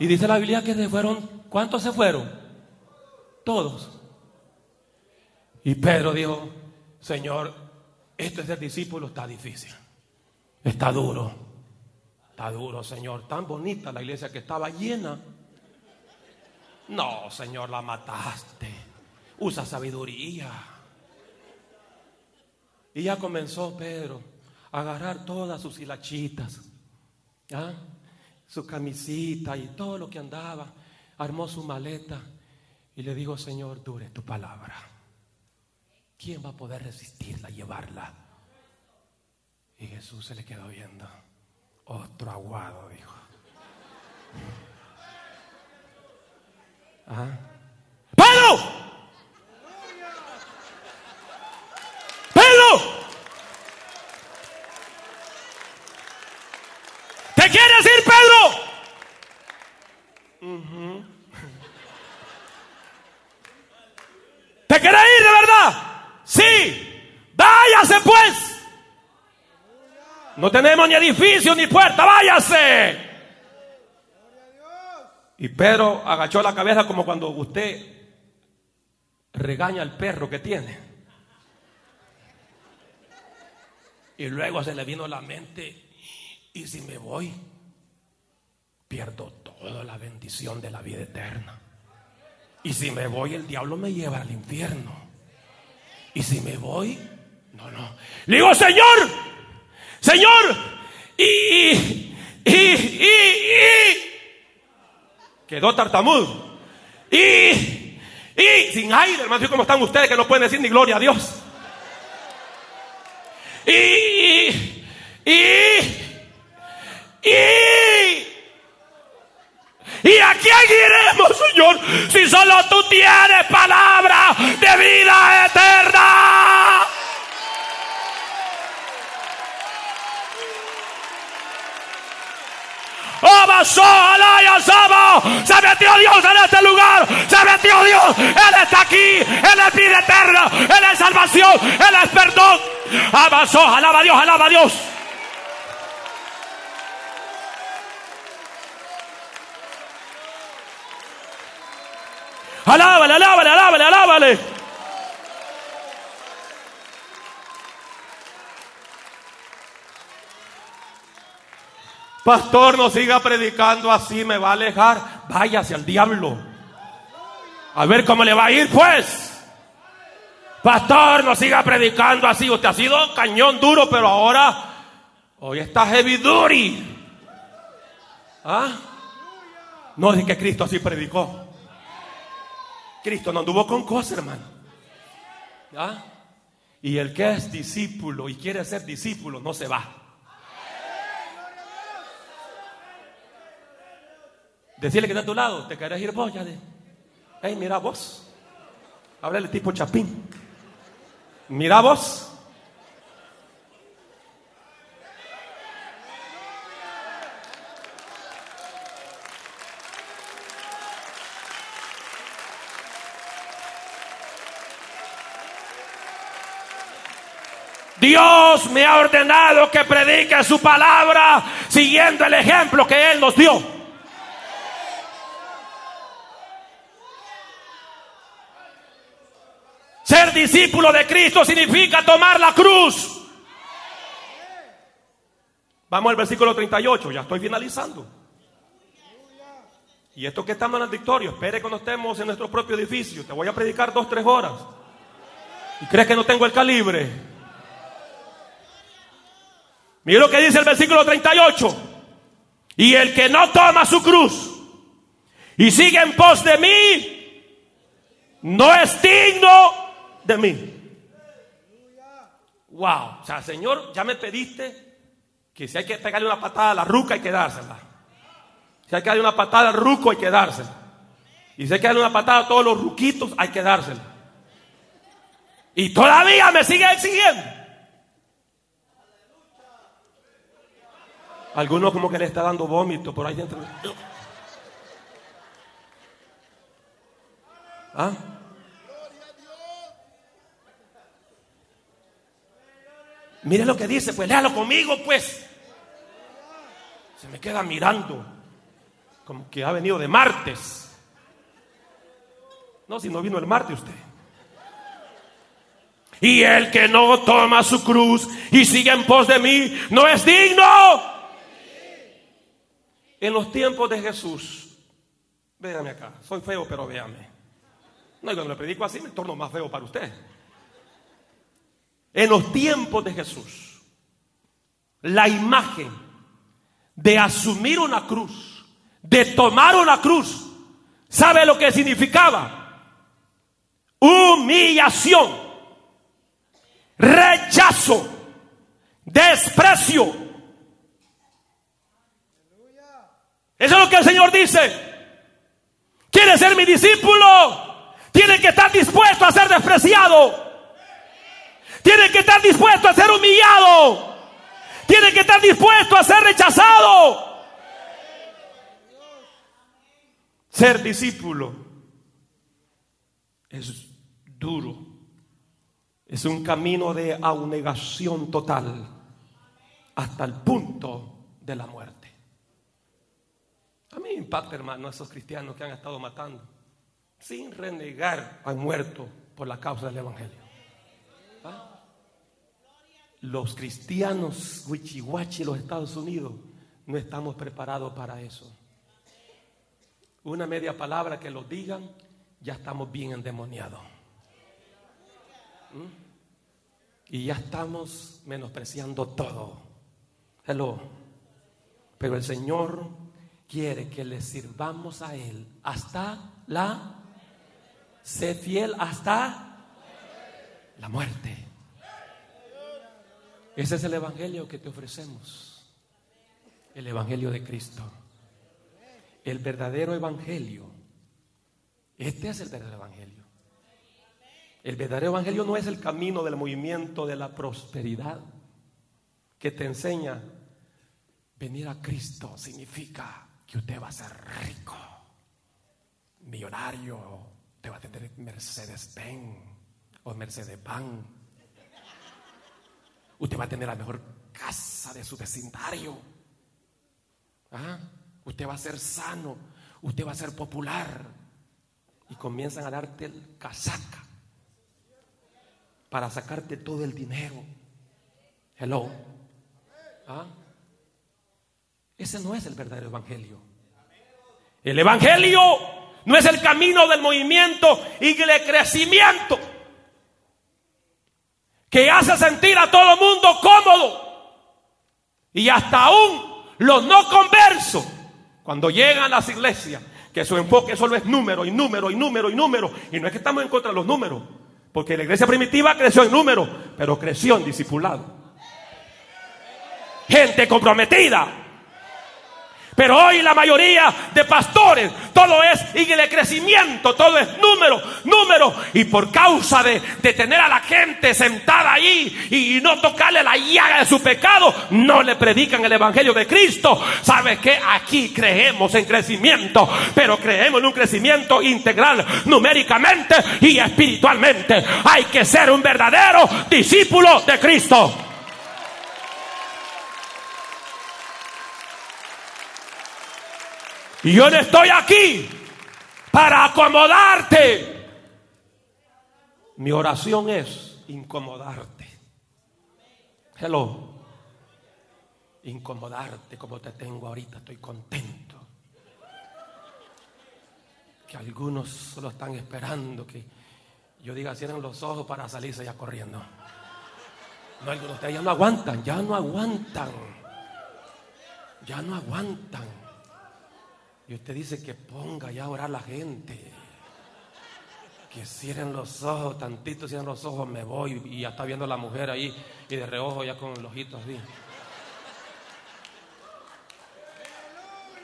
Speaker 1: Y dice la Biblia que se fueron, ¿cuántos se fueron? Todos. Y Pedro dijo, Señor, este ser discípulo está difícil. Está duro. Está duro, Señor. Tan bonita la iglesia que estaba llena. No, Señor, la mataste. Usa sabiduría. Y ya comenzó Pedro a agarrar todas sus hilachitas, ¿ah? su camisita y todo lo que andaba. Armó su maleta y le dijo, Señor, dure tu palabra. ¿Quién va a poder resistirla, llevarla? Y Jesús se le quedó viendo. Otro aguado, dijo. Ajá. [LAUGHS] ¡Pedro! ¡Pedro! ¿Te quieres ir, Pedro? ¿Te quieres ir de verdad? Sí. Váyase pues. No tenemos ni edificio ni puerta. Váyase. Y Pedro agachó la cabeza como cuando usted regaña al perro que tiene. Y luego se le vino la mente, ¿y si me voy? Pierdo toda la bendición de la vida eterna. Y si me voy, el diablo me lleva al infierno. Y si me voy, no, no. Le digo, Señor, Señor, y, y, y, y, quedó tartamudo. Y, y sin aire, hermano, como están ustedes que no pueden decir ni gloria a Dios. Y, y, y, ¿Y a quién iremos, Señor? Si solo tú tienes palabra de vida eterna. Se metió Dios en este lugar. Se metió Dios. Él está aquí. Él es vida eterna. Él es salvación. Él es perdón. Avanzó. Alaba a Dios. Alaba a Dios. Alábale, alábale, alábale, alábale. Pastor, no siga predicando así, me va a alejar. Váyase al diablo. A ver cómo le va a ir, pues. Pastor, no siga predicando así. Usted ha sido cañón duro, pero ahora, hoy está heavy duty. ¿Ah? No es que Cristo así predicó. Cristo no anduvo con cosas, hermano. ¿Ah? Y el que es discípulo y quiere ser discípulo no se va. Decirle que está a tu lado, te querés ir vos ya de. Hey, mira vos. Háblale tipo chapín. Mira vos. Dios me ha ordenado que predique su palabra siguiendo el ejemplo que Él nos dio. Ser discípulo de Cristo significa tomar la cruz. Vamos al versículo 38, ya estoy finalizando. Y esto que estamos en el victorio, espere cuando estemos en nuestro propio edificio. Te voy a predicar dos, tres horas. ¿Y crees que no tengo el calibre? Mira lo que dice el versículo 38. Y el que no toma su cruz y sigue en pos de mí, no es digno de mí. Wow, o sea, Señor, ya me pediste que si hay que pegarle una patada a la ruca hay que dársela. Si hay que darle una patada al ruco hay que dársela. Y si hay que darle una patada a todos los ruquitos hay que dársela. Y todavía me sigue exigiendo. Algunos como que le está dando vómito por ahí dentro. ¿Ah? Mire lo que dice, pues léalo conmigo, pues. Se me queda mirando, como que ha venido de martes. No, si no vino el martes usted. Y el que no toma su cruz y sigue en pos de mí, no es digno. En los tiempos de Jesús, véame acá, soy feo, pero véame. No, y cuando le predico así me torno más feo para usted en los tiempos de Jesús, la imagen de asumir una cruz, de tomar una cruz, ¿sabe lo que significaba? Humillación, rechazo, desprecio. Eso es lo que el Señor dice. ¿Quiere ser mi discípulo? Tiene que estar dispuesto a ser despreciado. Tiene que estar dispuesto a ser humillado. Tiene que estar dispuesto a ser rechazado. Ser discípulo es duro. Es un camino de abnegación total hasta el punto de la muerte. A mí me impacta, hermano, esos cristianos que han estado matando sin renegar, han muerto por la causa del Evangelio. ¿Ah? los cristianos huichihuachi de los Estados Unidos no estamos preparados para eso. Una media palabra que lo digan, ya estamos bien endemoniados. ¿Mm? Y ya estamos menospreciando todo. Hello. Pero el Señor quiere que le sirvamos a Él hasta la... Sé fiel hasta la muerte. Ese es el Evangelio que te ofrecemos. El Evangelio de Cristo. El verdadero Evangelio. Este es el verdadero Evangelio. El verdadero Evangelio no es el camino del movimiento de la prosperidad que te enseña venir a Cristo significa usted va a ser rico, millonario, usted va a tener Mercedes-Benz o Mercedes-Benz Usted va a tener la mejor casa de su vecindario. ¿Ah? Usted va a ser sano. Usted va a ser popular. Y comienzan a darte el casaca para sacarte todo el dinero. Hello. ¿Ah? Ese no es el verdadero evangelio. El evangelio no es el camino del movimiento y del crecimiento que hace sentir a todo el mundo cómodo. Y hasta aún los no conversos, cuando llegan a las iglesias, que su enfoque solo es número y número y número y número. Y no es que estamos en contra de los números, porque la iglesia primitiva creció en número, pero creció en discipulado. Gente comprometida, pero hoy la mayoría de pastores, todo es y de crecimiento, todo es número, número. Y por causa de, tener a la gente sentada ahí y, no tocarle la llaga de su pecado, no le predican el Evangelio de Cristo. ¿Sabes que Aquí creemos en crecimiento, pero creemos en un crecimiento integral numéricamente y espiritualmente. Hay que ser un verdadero discípulo de Cristo. Y yo no estoy aquí para acomodarte. Mi oración es incomodarte. Hello. Incomodarte como te tengo ahorita. Estoy contento. Que algunos solo están esperando que yo diga cierren los ojos para salirse ya corriendo. No, algunos ya no aguantan, ya no aguantan. Ya no aguantan. Y usted dice que ponga ya a orar la gente. Que cierren los ojos, tantito cierren los ojos, me voy. Y ya está viendo la mujer ahí y de reojo ya con los ojitos así.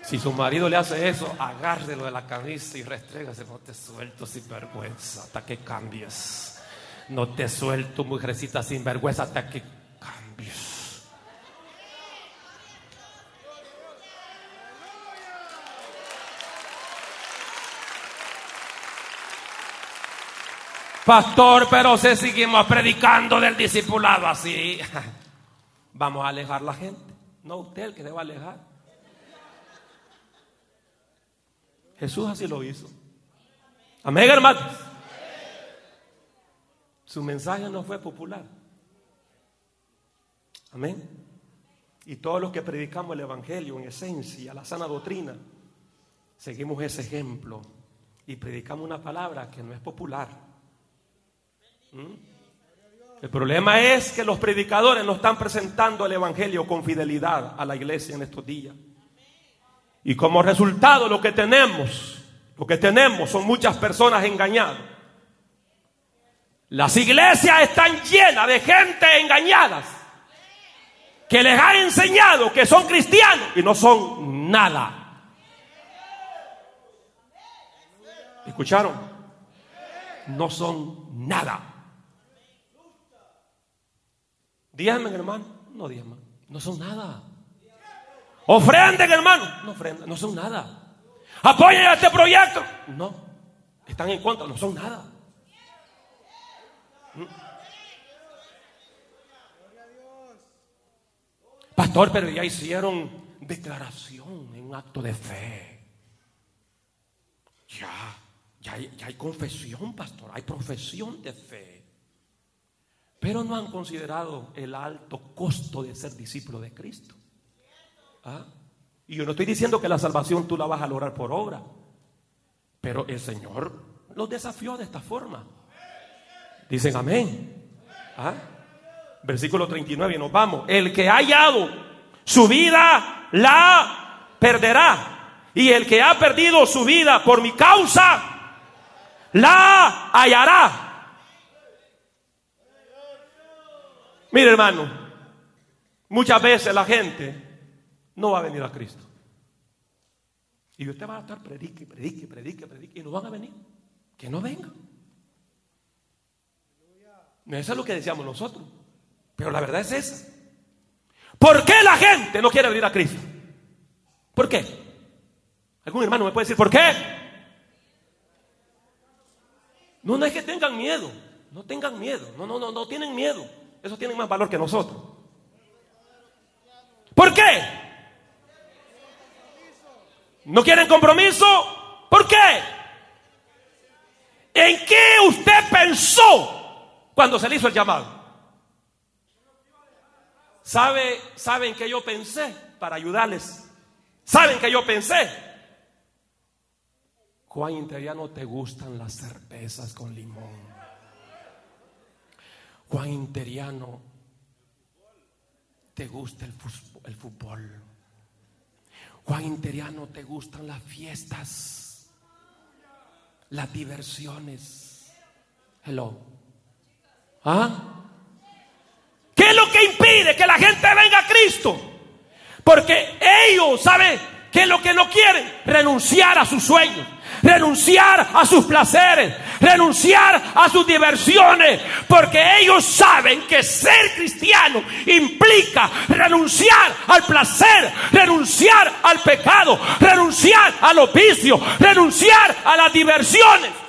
Speaker 1: Si su marido le hace eso, agárrelo de la camisa y restrégase. No te suelto sin vergüenza hasta que cambies. No te suelto, mujercita sin vergüenza, hasta que cambies. Pastor, pero si seguimos predicando del discipulado así, [LAUGHS] vamos a alejar la gente. No usted el que debe alejar. Jesús así lo hizo. Amén, hermanos. Su mensaje no fue popular. Amén. Y todos los que predicamos el Evangelio en esencia, la sana doctrina, seguimos ese ejemplo y predicamos una palabra que no es popular. El problema es que los predicadores no están presentando el Evangelio con fidelidad a la iglesia en estos días. Y como resultado lo que tenemos, lo que tenemos son muchas personas engañadas. Las iglesias están llenas de gente engañadas que les ha enseñado que son cristianos y no son nada. ¿Escucharon? No son nada. Díganme, hermano. No díganme. No son nada. Ofrenden, hermano. No ofrendan. No son nada. Apoyen a este proyecto. No. Están en contra. No son nada. Pastor, pero ya hicieron declaración en un acto de fe. Ya, ya ya hay confesión, pastor, hay profesión de fe. Pero no han considerado el alto costo de ser discípulo de Cristo. ¿Ah? Y yo no estoy diciendo que la salvación tú la vas a lograr por obra. Pero el Señor los desafió de esta forma. Dicen amén. ¿Ah? Versículo 39, nos vamos. El que ha hallado su vida la perderá. Y el que ha perdido su vida por mi causa la hallará. Mire hermano, muchas veces la gente no va a venir a Cristo. Y usted va a estar predique, predique, predique, predique y no van a venir. Que no vengan. Eso es lo que decíamos nosotros. Pero la verdad es esa. ¿Por qué la gente no quiere venir a Cristo? ¿Por qué? ¿Algún hermano me puede decir por qué? No, no es que tengan miedo. No tengan miedo. No, no, no, no tienen miedo. Eso tienen más valor que nosotros. ¿Por qué? ¿No quieren compromiso? ¿Por qué? ¿En qué usted pensó cuando se le hizo el llamado? ¿Sabe, ¿Saben que yo pensé para ayudarles? ¿Saben que yo pensé? Juan Interiano te gustan las cervezas con limón. Juan Interiano te gusta el, fútbol. Juan Interiano te gustan las fiestas, las diversiones. Hello. ¿Ah? ¿Qué es lo que impide que la gente venga a Cristo? Porque ellos, ¿saben? ¿Qué es lo que no quieren? Renunciar a sus sueños, renunciar a sus placeres, renunciar a sus diversiones, porque ellos saben que ser cristiano implica renunciar al placer, renunciar al pecado, renunciar a los vicios, renunciar a las diversiones.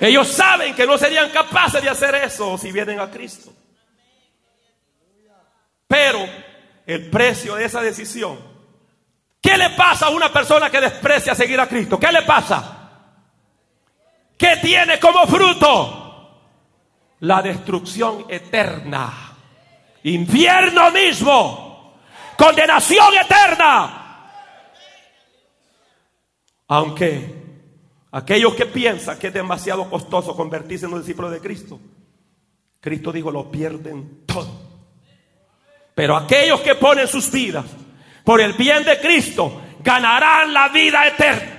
Speaker 1: Ellos saben que no serían capaces de hacer eso si vienen a Cristo. Pero el precio de esa decisión ¿Qué le pasa a una persona que desprecia seguir a Cristo? ¿Qué le pasa? ¿Qué tiene como fruto? La destrucción eterna. Infierno mismo. Condenación eterna. Aunque aquellos que piensan que es demasiado costoso convertirse en un discípulo de Cristo, Cristo dijo, lo pierden todo. Pero aquellos que ponen sus vidas por el bien de Cristo ganarán la vida eterna.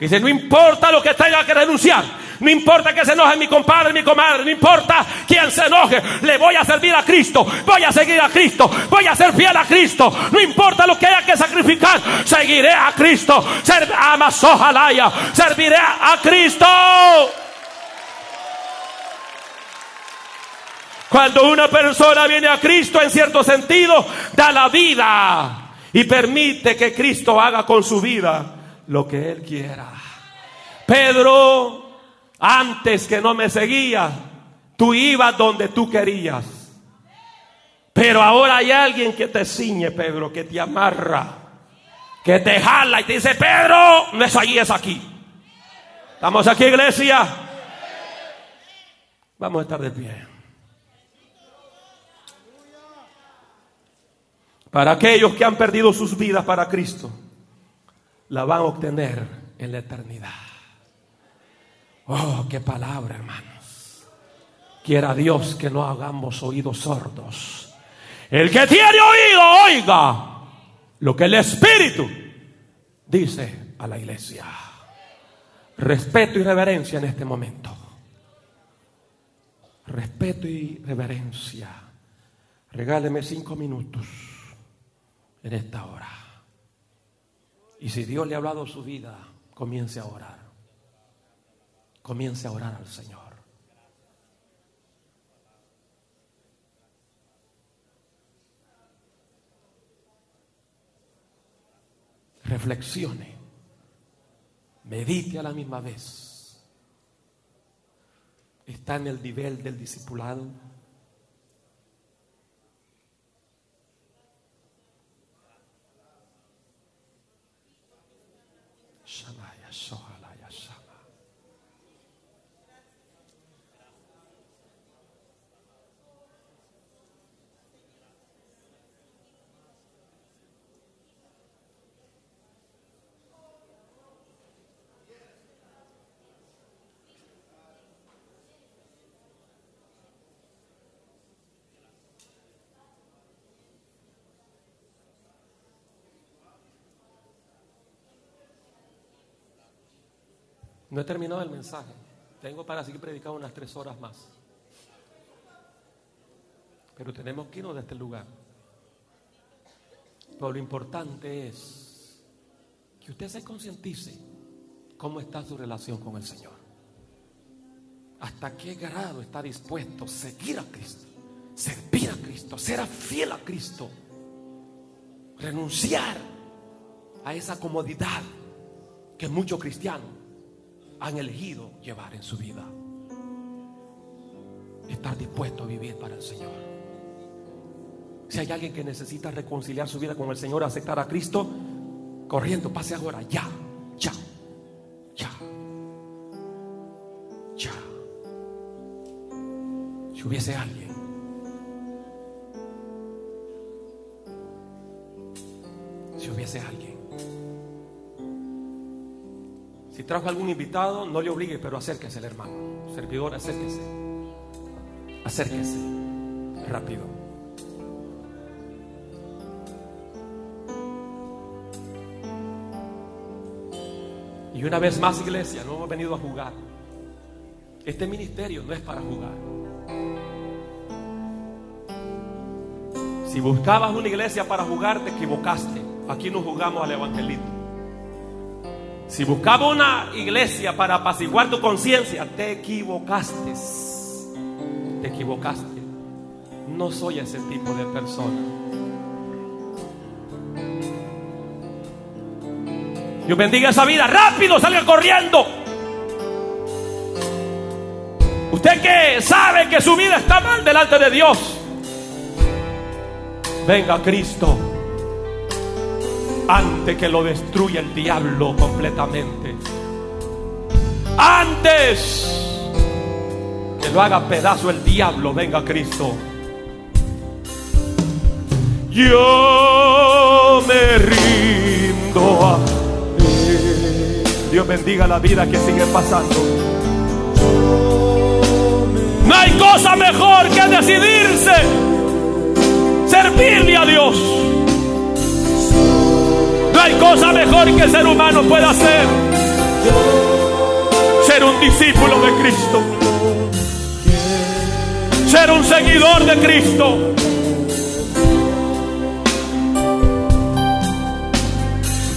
Speaker 1: Dice, no importa lo que tenga que renunciar, no importa que se enoje mi compadre, mi comadre, no importa quién se enoje, le voy a servir a Cristo, voy a seguir a Cristo, voy a ser fiel a Cristo, no importa lo que haya que sacrificar, seguiré a Cristo, Ser, amasojalaya, serviré a Cristo. Cuando una persona viene a Cristo en cierto sentido, da la vida y permite que Cristo haga con su vida lo que Él quiera. Pedro, antes que no me seguía, tú ibas donde tú querías. Pero ahora hay alguien que te ciñe, Pedro, que te amarra, que te jala y te dice, Pedro, no es allí, es aquí. ¿Estamos aquí, iglesia? Vamos a estar de pie. Para aquellos que han perdido sus vidas para Cristo, la van a obtener en la eternidad. Oh, qué palabra, hermanos. Quiera Dios que no hagamos oídos sordos. El que tiene oído, oiga lo que el Espíritu dice a la iglesia. Respeto y reverencia en este momento. Respeto y reverencia. Regáleme cinco minutos en esta hora. Y si Dios le ha hablado su vida, comience a orar. Comience a orar al Señor. Reflexione. Medite a la misma vez. Está en el nivel del discipulado. No he terminado el mensaje. Tengo para seguir predicando unas tres horas más. Pero tenemos que irnos de este lugar. Pero lo importante es que usted se concientice cómo está su relación con el Señor. Hasta qué grado está dispuesto a seguir a Cristo, servir a Cristo, ser fiel a Cristo, renunciar a esa comodidad que muchos cristianos han elegido llevar en su vida. Estar dispuesto a vivir para el Señor. Si hay alguien que necesita reconciliar su vida con el Señor, aceptar a Cristo, corriendo, pase ahora, ya, ya, ya, ya. Si hubiese alguien. Si hubiese alguien. Si trajo algún invitado, no le obligue, pero acérquese, el hermano. Servidor, acérquese. Acérquese. Rápido. Y una vez más, iglesia, no hemos venido a jugar. Este ministerio no es para jugar. Si buscabas una iglesia para jugar, te equivocaste. Aquí no jugamos al evangelito. Si buscaba una iglesia para apaciguar tu conciencia, te equivocaste. Te equivocaste. No soy ese tipo de persona. Dios bendiga esa vida. Rápido, salga corriendo. Usted que sabe que su vida está mal delante de Dios. Venga Cristo. Antes que lo destruya el diablo completamente. Antes que lo haga pedazo el diablo, venga Cristo. Yo me rindo a. Dios bendiga la vida que sigue pasando. No hay cosa mejor que decidirse servirle a Dios. Hay cosa mejor que el ser humano pueda hacer. Ser un discípulo de Cristo. Ser un seguidor de Cristo.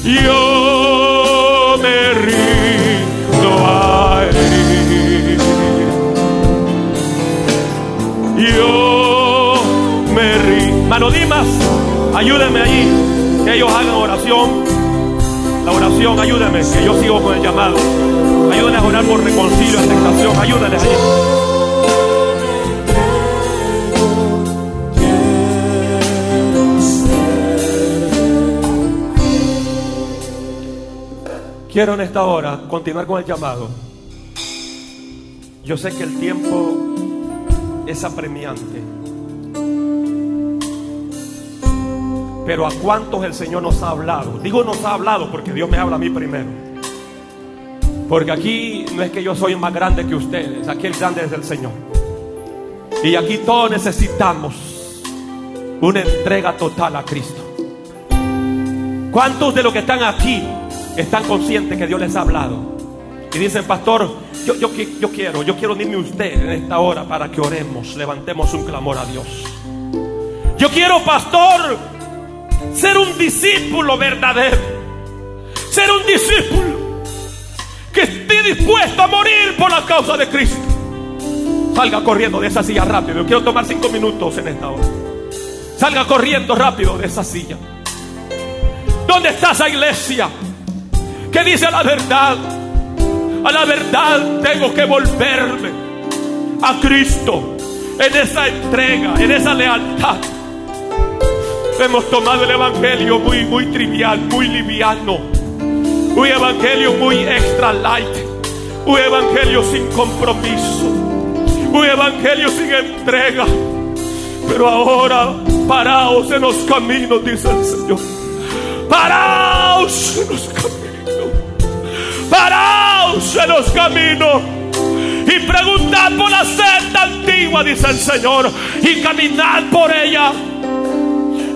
Speaker 1: Yo me rindo a Él. Yo me rindo. Mano Dimas, ayúdenme allí. Que ellos hagan oración. La oración, ayúdenme, que yo sigo con el llamado. Ayúdenles a orar por reconcilio, aceptación. Ayúdenles allí. Quiero en esta hora continuar con el llamado. Yo sé que el tiempo es apremiante. Pero a cuántos el Señor nos ha hablado. Digo nos ha hablado porque Dios me habla a mí primero. Porque aquí no es que yo soy más grande que ustedes. Aquí el grande es el Señor. Y aquí todos necesitamos una entrega total a Cristo. ¿Cuántos de los que están aquí están conscientes que Dios les ha hablado? Y dicen, pastor, yo, yo, quiero, yo quiero unirme a usted en esta hora para que oremos, levantemos un clamor a Dios. Yo quiero, pastor, ser un discípulo verdadero. Ser un discípulo que esté dispuesto a morir por la causa de Cristo. Salga corriendo de esa silla rápido. Yo quiero tomar cinco minutos en esta hora. Salga corriendo rápido de esa silla. ¿Dónde está esa iglesia que dice la verdad? A la verdad tengo que volverme a Cristo en esa entrega, en esa lealtad. Hemos tomado el evangelio muy, muy trivial, muy liviano. Un evangelio muy extra light. Un evangelio sin compromiso. Un evangelio sin entrega. Pero ahora, paraos en los caminos, dice el Señor. Paraos en los caminos. Paraos en los caminos. Y preguntad por la senda antigua, dice el Señor. Y caminad por ella.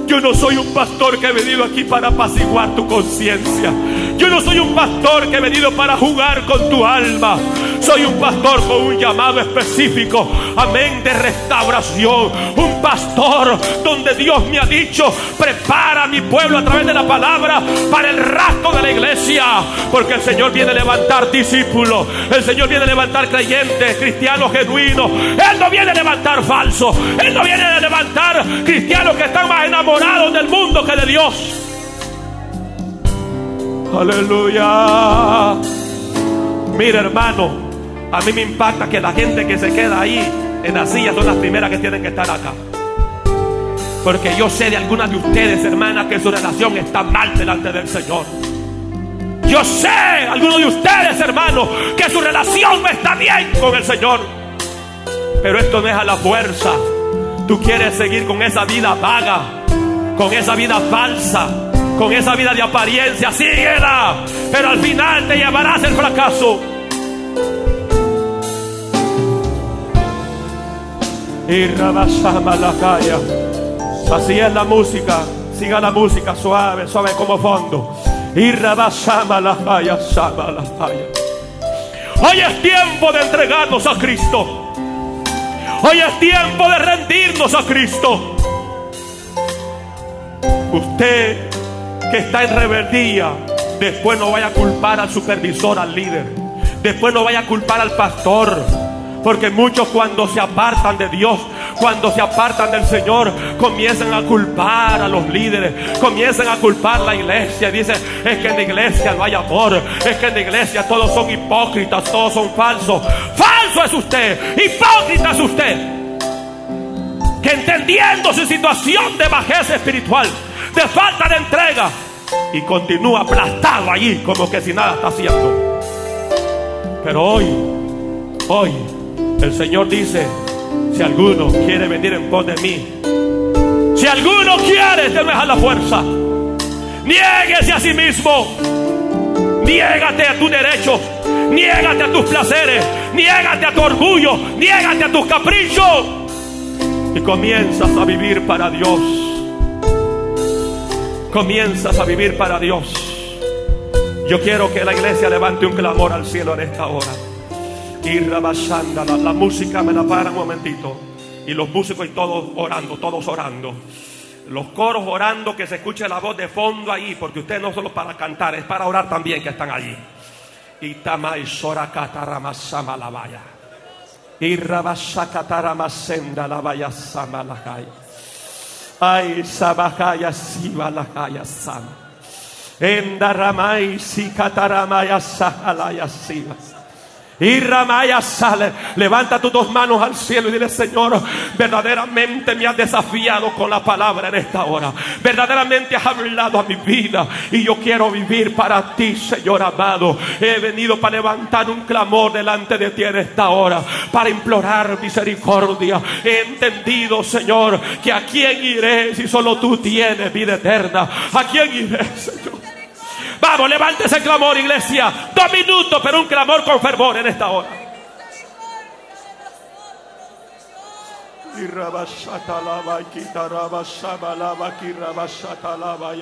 Speaker 1: Yo no soy un pastor que he venido aquí para apaciguar tu conciencia. Yo no soy un pastor que he venido para jugar con tu alma. Soy un pastor con un llamado específico. Amén, de restauración. Un pastor donde Dios me ha dicho, prepara a mi pueblo a través de la palabra para el rastro de la iglesia. Porque el Señor viene a levantar discípulos. El Señor viene a levantar creyentes, cristianos genuinos. Él no viene a levantar falsos. Él no viene a levantar cristianos que están más enamorados del mundo que de Dios. Aleluya. Mira, hermano, a mí me impacta que la gente que se queda ahí en la silla son las primeras que tienen que estar acá. Porque yo sé de algunas de ustedes, hermanas, que su relación está mal delante del Señor. Yo sé, algunos de ustedes, hermanos, que su relación no está bien con el Señor. Pero esto no es a la fuerza. Tú quieres seguir con esa vida vaga, con esa vida falsa, con esa vida de apariencia. Síguela, pero al final te llevarás el fracaso. Y Rabashama la. Así es la música. Siga la música suave, suave como fondo. Y Rabashama la Shama la. Hoy es tiempo de entregarnos a Cristo. Hoy es tiempo de rendirnos a Cristo. Usted que está en rebeldía, después no vaya a culpar al supervisor, al líder. Después no vaya a culpar al pastor. Porque muchos cuando se apartan de Dios, cuando se apartan del Señor, comienzan a culpar a los líderes, comienzan a culpar a la iglesia. Dicen, es que en la iglesia no hay amor, es que en la iglesia todos son hipócritas, todos son falsos. Falso es usted, hipócrita es usted. Que entendiendo su situación de bajeza espiritual, de falta de entrega, y continúa aplastado allí como que si nada está haciendo. Pero hoy, hoy, el Señor dice, si alguno quiere venir en pos de mí, si alguno quiere tener a la fuerza, niéguese a sí mismo, niégate a tu derecho, niégate a tus placeres, niégate a tu orgullo, niégate a tus caprichos. Y comienzas a vivir para Dios. Comienzas a vivir para Dios. Yo quiero que la iglesia levante un clamor al cielo en esta hora. Y rabashanda, la, música me la para un momentito. Y los músicos y todos orando, todos orando. Los coros orando, que se escuche la voz de fondo ahí, porque ustedes no solo para cantar, es para orar también que están allí. Y tamay sorakataramasama la vaya. Y rabashakataramasenda la vaya sama la. Ay, la kaya sama. Endaramay sikataramaya sahalaya siva. Y Ramaya sale, levanta tus dos manos al cielo y dile, Señor, verdaderamente me has desafiado con la palabra en esta hora. Verdaderamente has hablado a mi vida y yo quiero vivir para ti, Señor amado. He venido para levantar un clamor delante de ti en esta hora, para implorar misericordia. He entendido, Señor, que a quién iré si solo tú tienes vida eterna. ¿A quién iré, Señor? Vamos, levante ese clamor, iglesia. Dos minutos, pero un clamor con fervor en esta hora. Y rabashata lava, y quita rabashaba lava, y rabashata lava,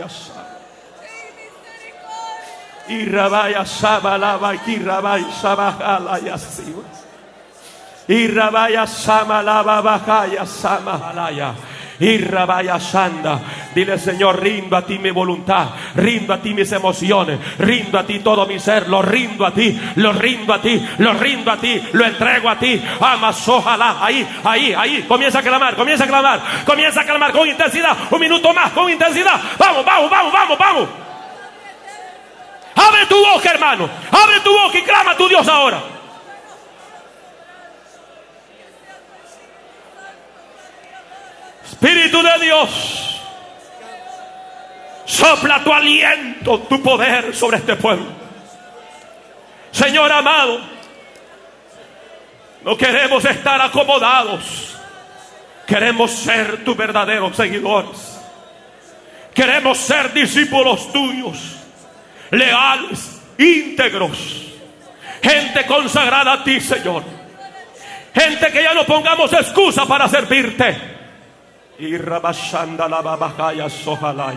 Speaker 1: y rabaya sanda. Dile, Señor, rindo a ti mi voluntad, rindo a ti mis emociones, rindo a ti todo mi ser, lo rindo a ti, lo rindo a ti, lo rindo a ti, lo entrego a ti. Amas, ojalá, ahí, ahí, ahí. Comienza a clamar, comienza a clamar, comienza a clamar con intensidad. Un minuto más, con intensidad. Vamos, vamos, vamos, vamos, vamos. Abre tu boca, hermano. Abre tu boca y clama a tu Dios ahora. Espíritu de Dios, sopla tu aliento, tu poder sobre este pueblo. Señor amado, no queremos estar acomodados, queremos ser tus verdaderos seguidores. Queremos ser discípulos tuyos, leales, íntegros, gente consagrada a ti, Señor. Gente que ya no pongamos excusa para servirte. La.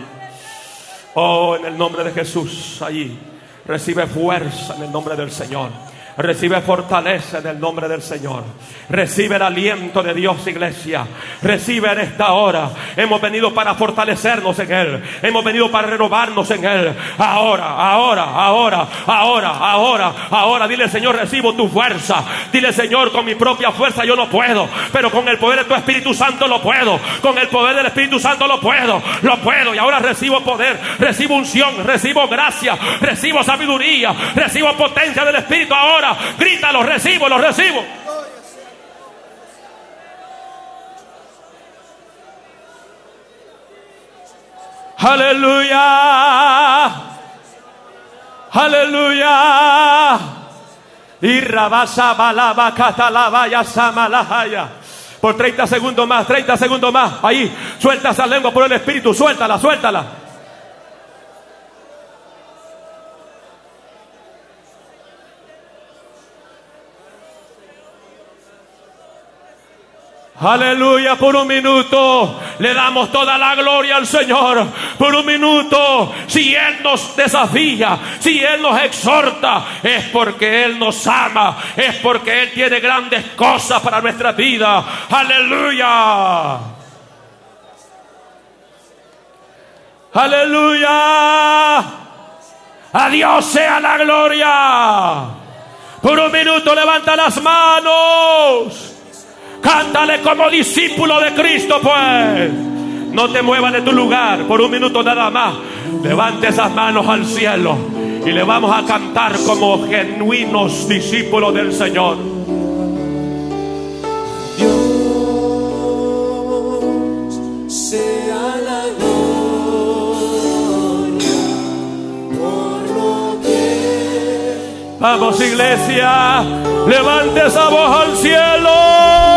Speaker 1: Oh, en el nombre de Jesús, allí recibe fuerza en el nombre del Señor. Recibe fortaleza en el nombre del Señor. Recibe el aliento de Dios, iglesia. Recibe en esta hora. Hemos venido para fortalecernos en Él. Hemos venido para renovarnos en Él. Ahora, ahora, ahora, ahora, ahora, ahora. Dile, Señor, recibo tu fuerza. Dile, Señor, con mi propia fuerza yo no puedo. Pero con el poder de tu Espíritu Santo lo puedo. Con el poder del Espíritu Santo lo puedo. Lo puedo. Y ahora recibo poder. Recibo unción. Recibo gracia. Recibo sabiduría. Recibo potencia del Espíritu ahora. Grita, lo recibo, lo recibo. Aleluya. Aleluya. Y rabasa balaba catalaba. Por 30 segundos más, 30 segundos más. Ahí, suelta esa lengua por el Espíritu, suéltala, suéltala. Aleluya, por un minuto le damos toda la gloria al Señor. Por un minuto, si Él nos desafía, si Él nos exhorta, es porque Él nos ama, es porque Él tiene grandes cosas para nuestra vida. Aleluya. Aleluya. A Dios sea la gloria. Por un minuto levanta las manos. Cántale como discípulo de Cristo, pues. No te muevas de tu lugar por un minuto nada más. Levante esas manos al cielo y le vamos a cantar como genuinos discípulos del Señor.
Speaker 3: Dios sea la gloria por lo que...
Speaker 1: Vamos iglesia, levante esa voz al cielo.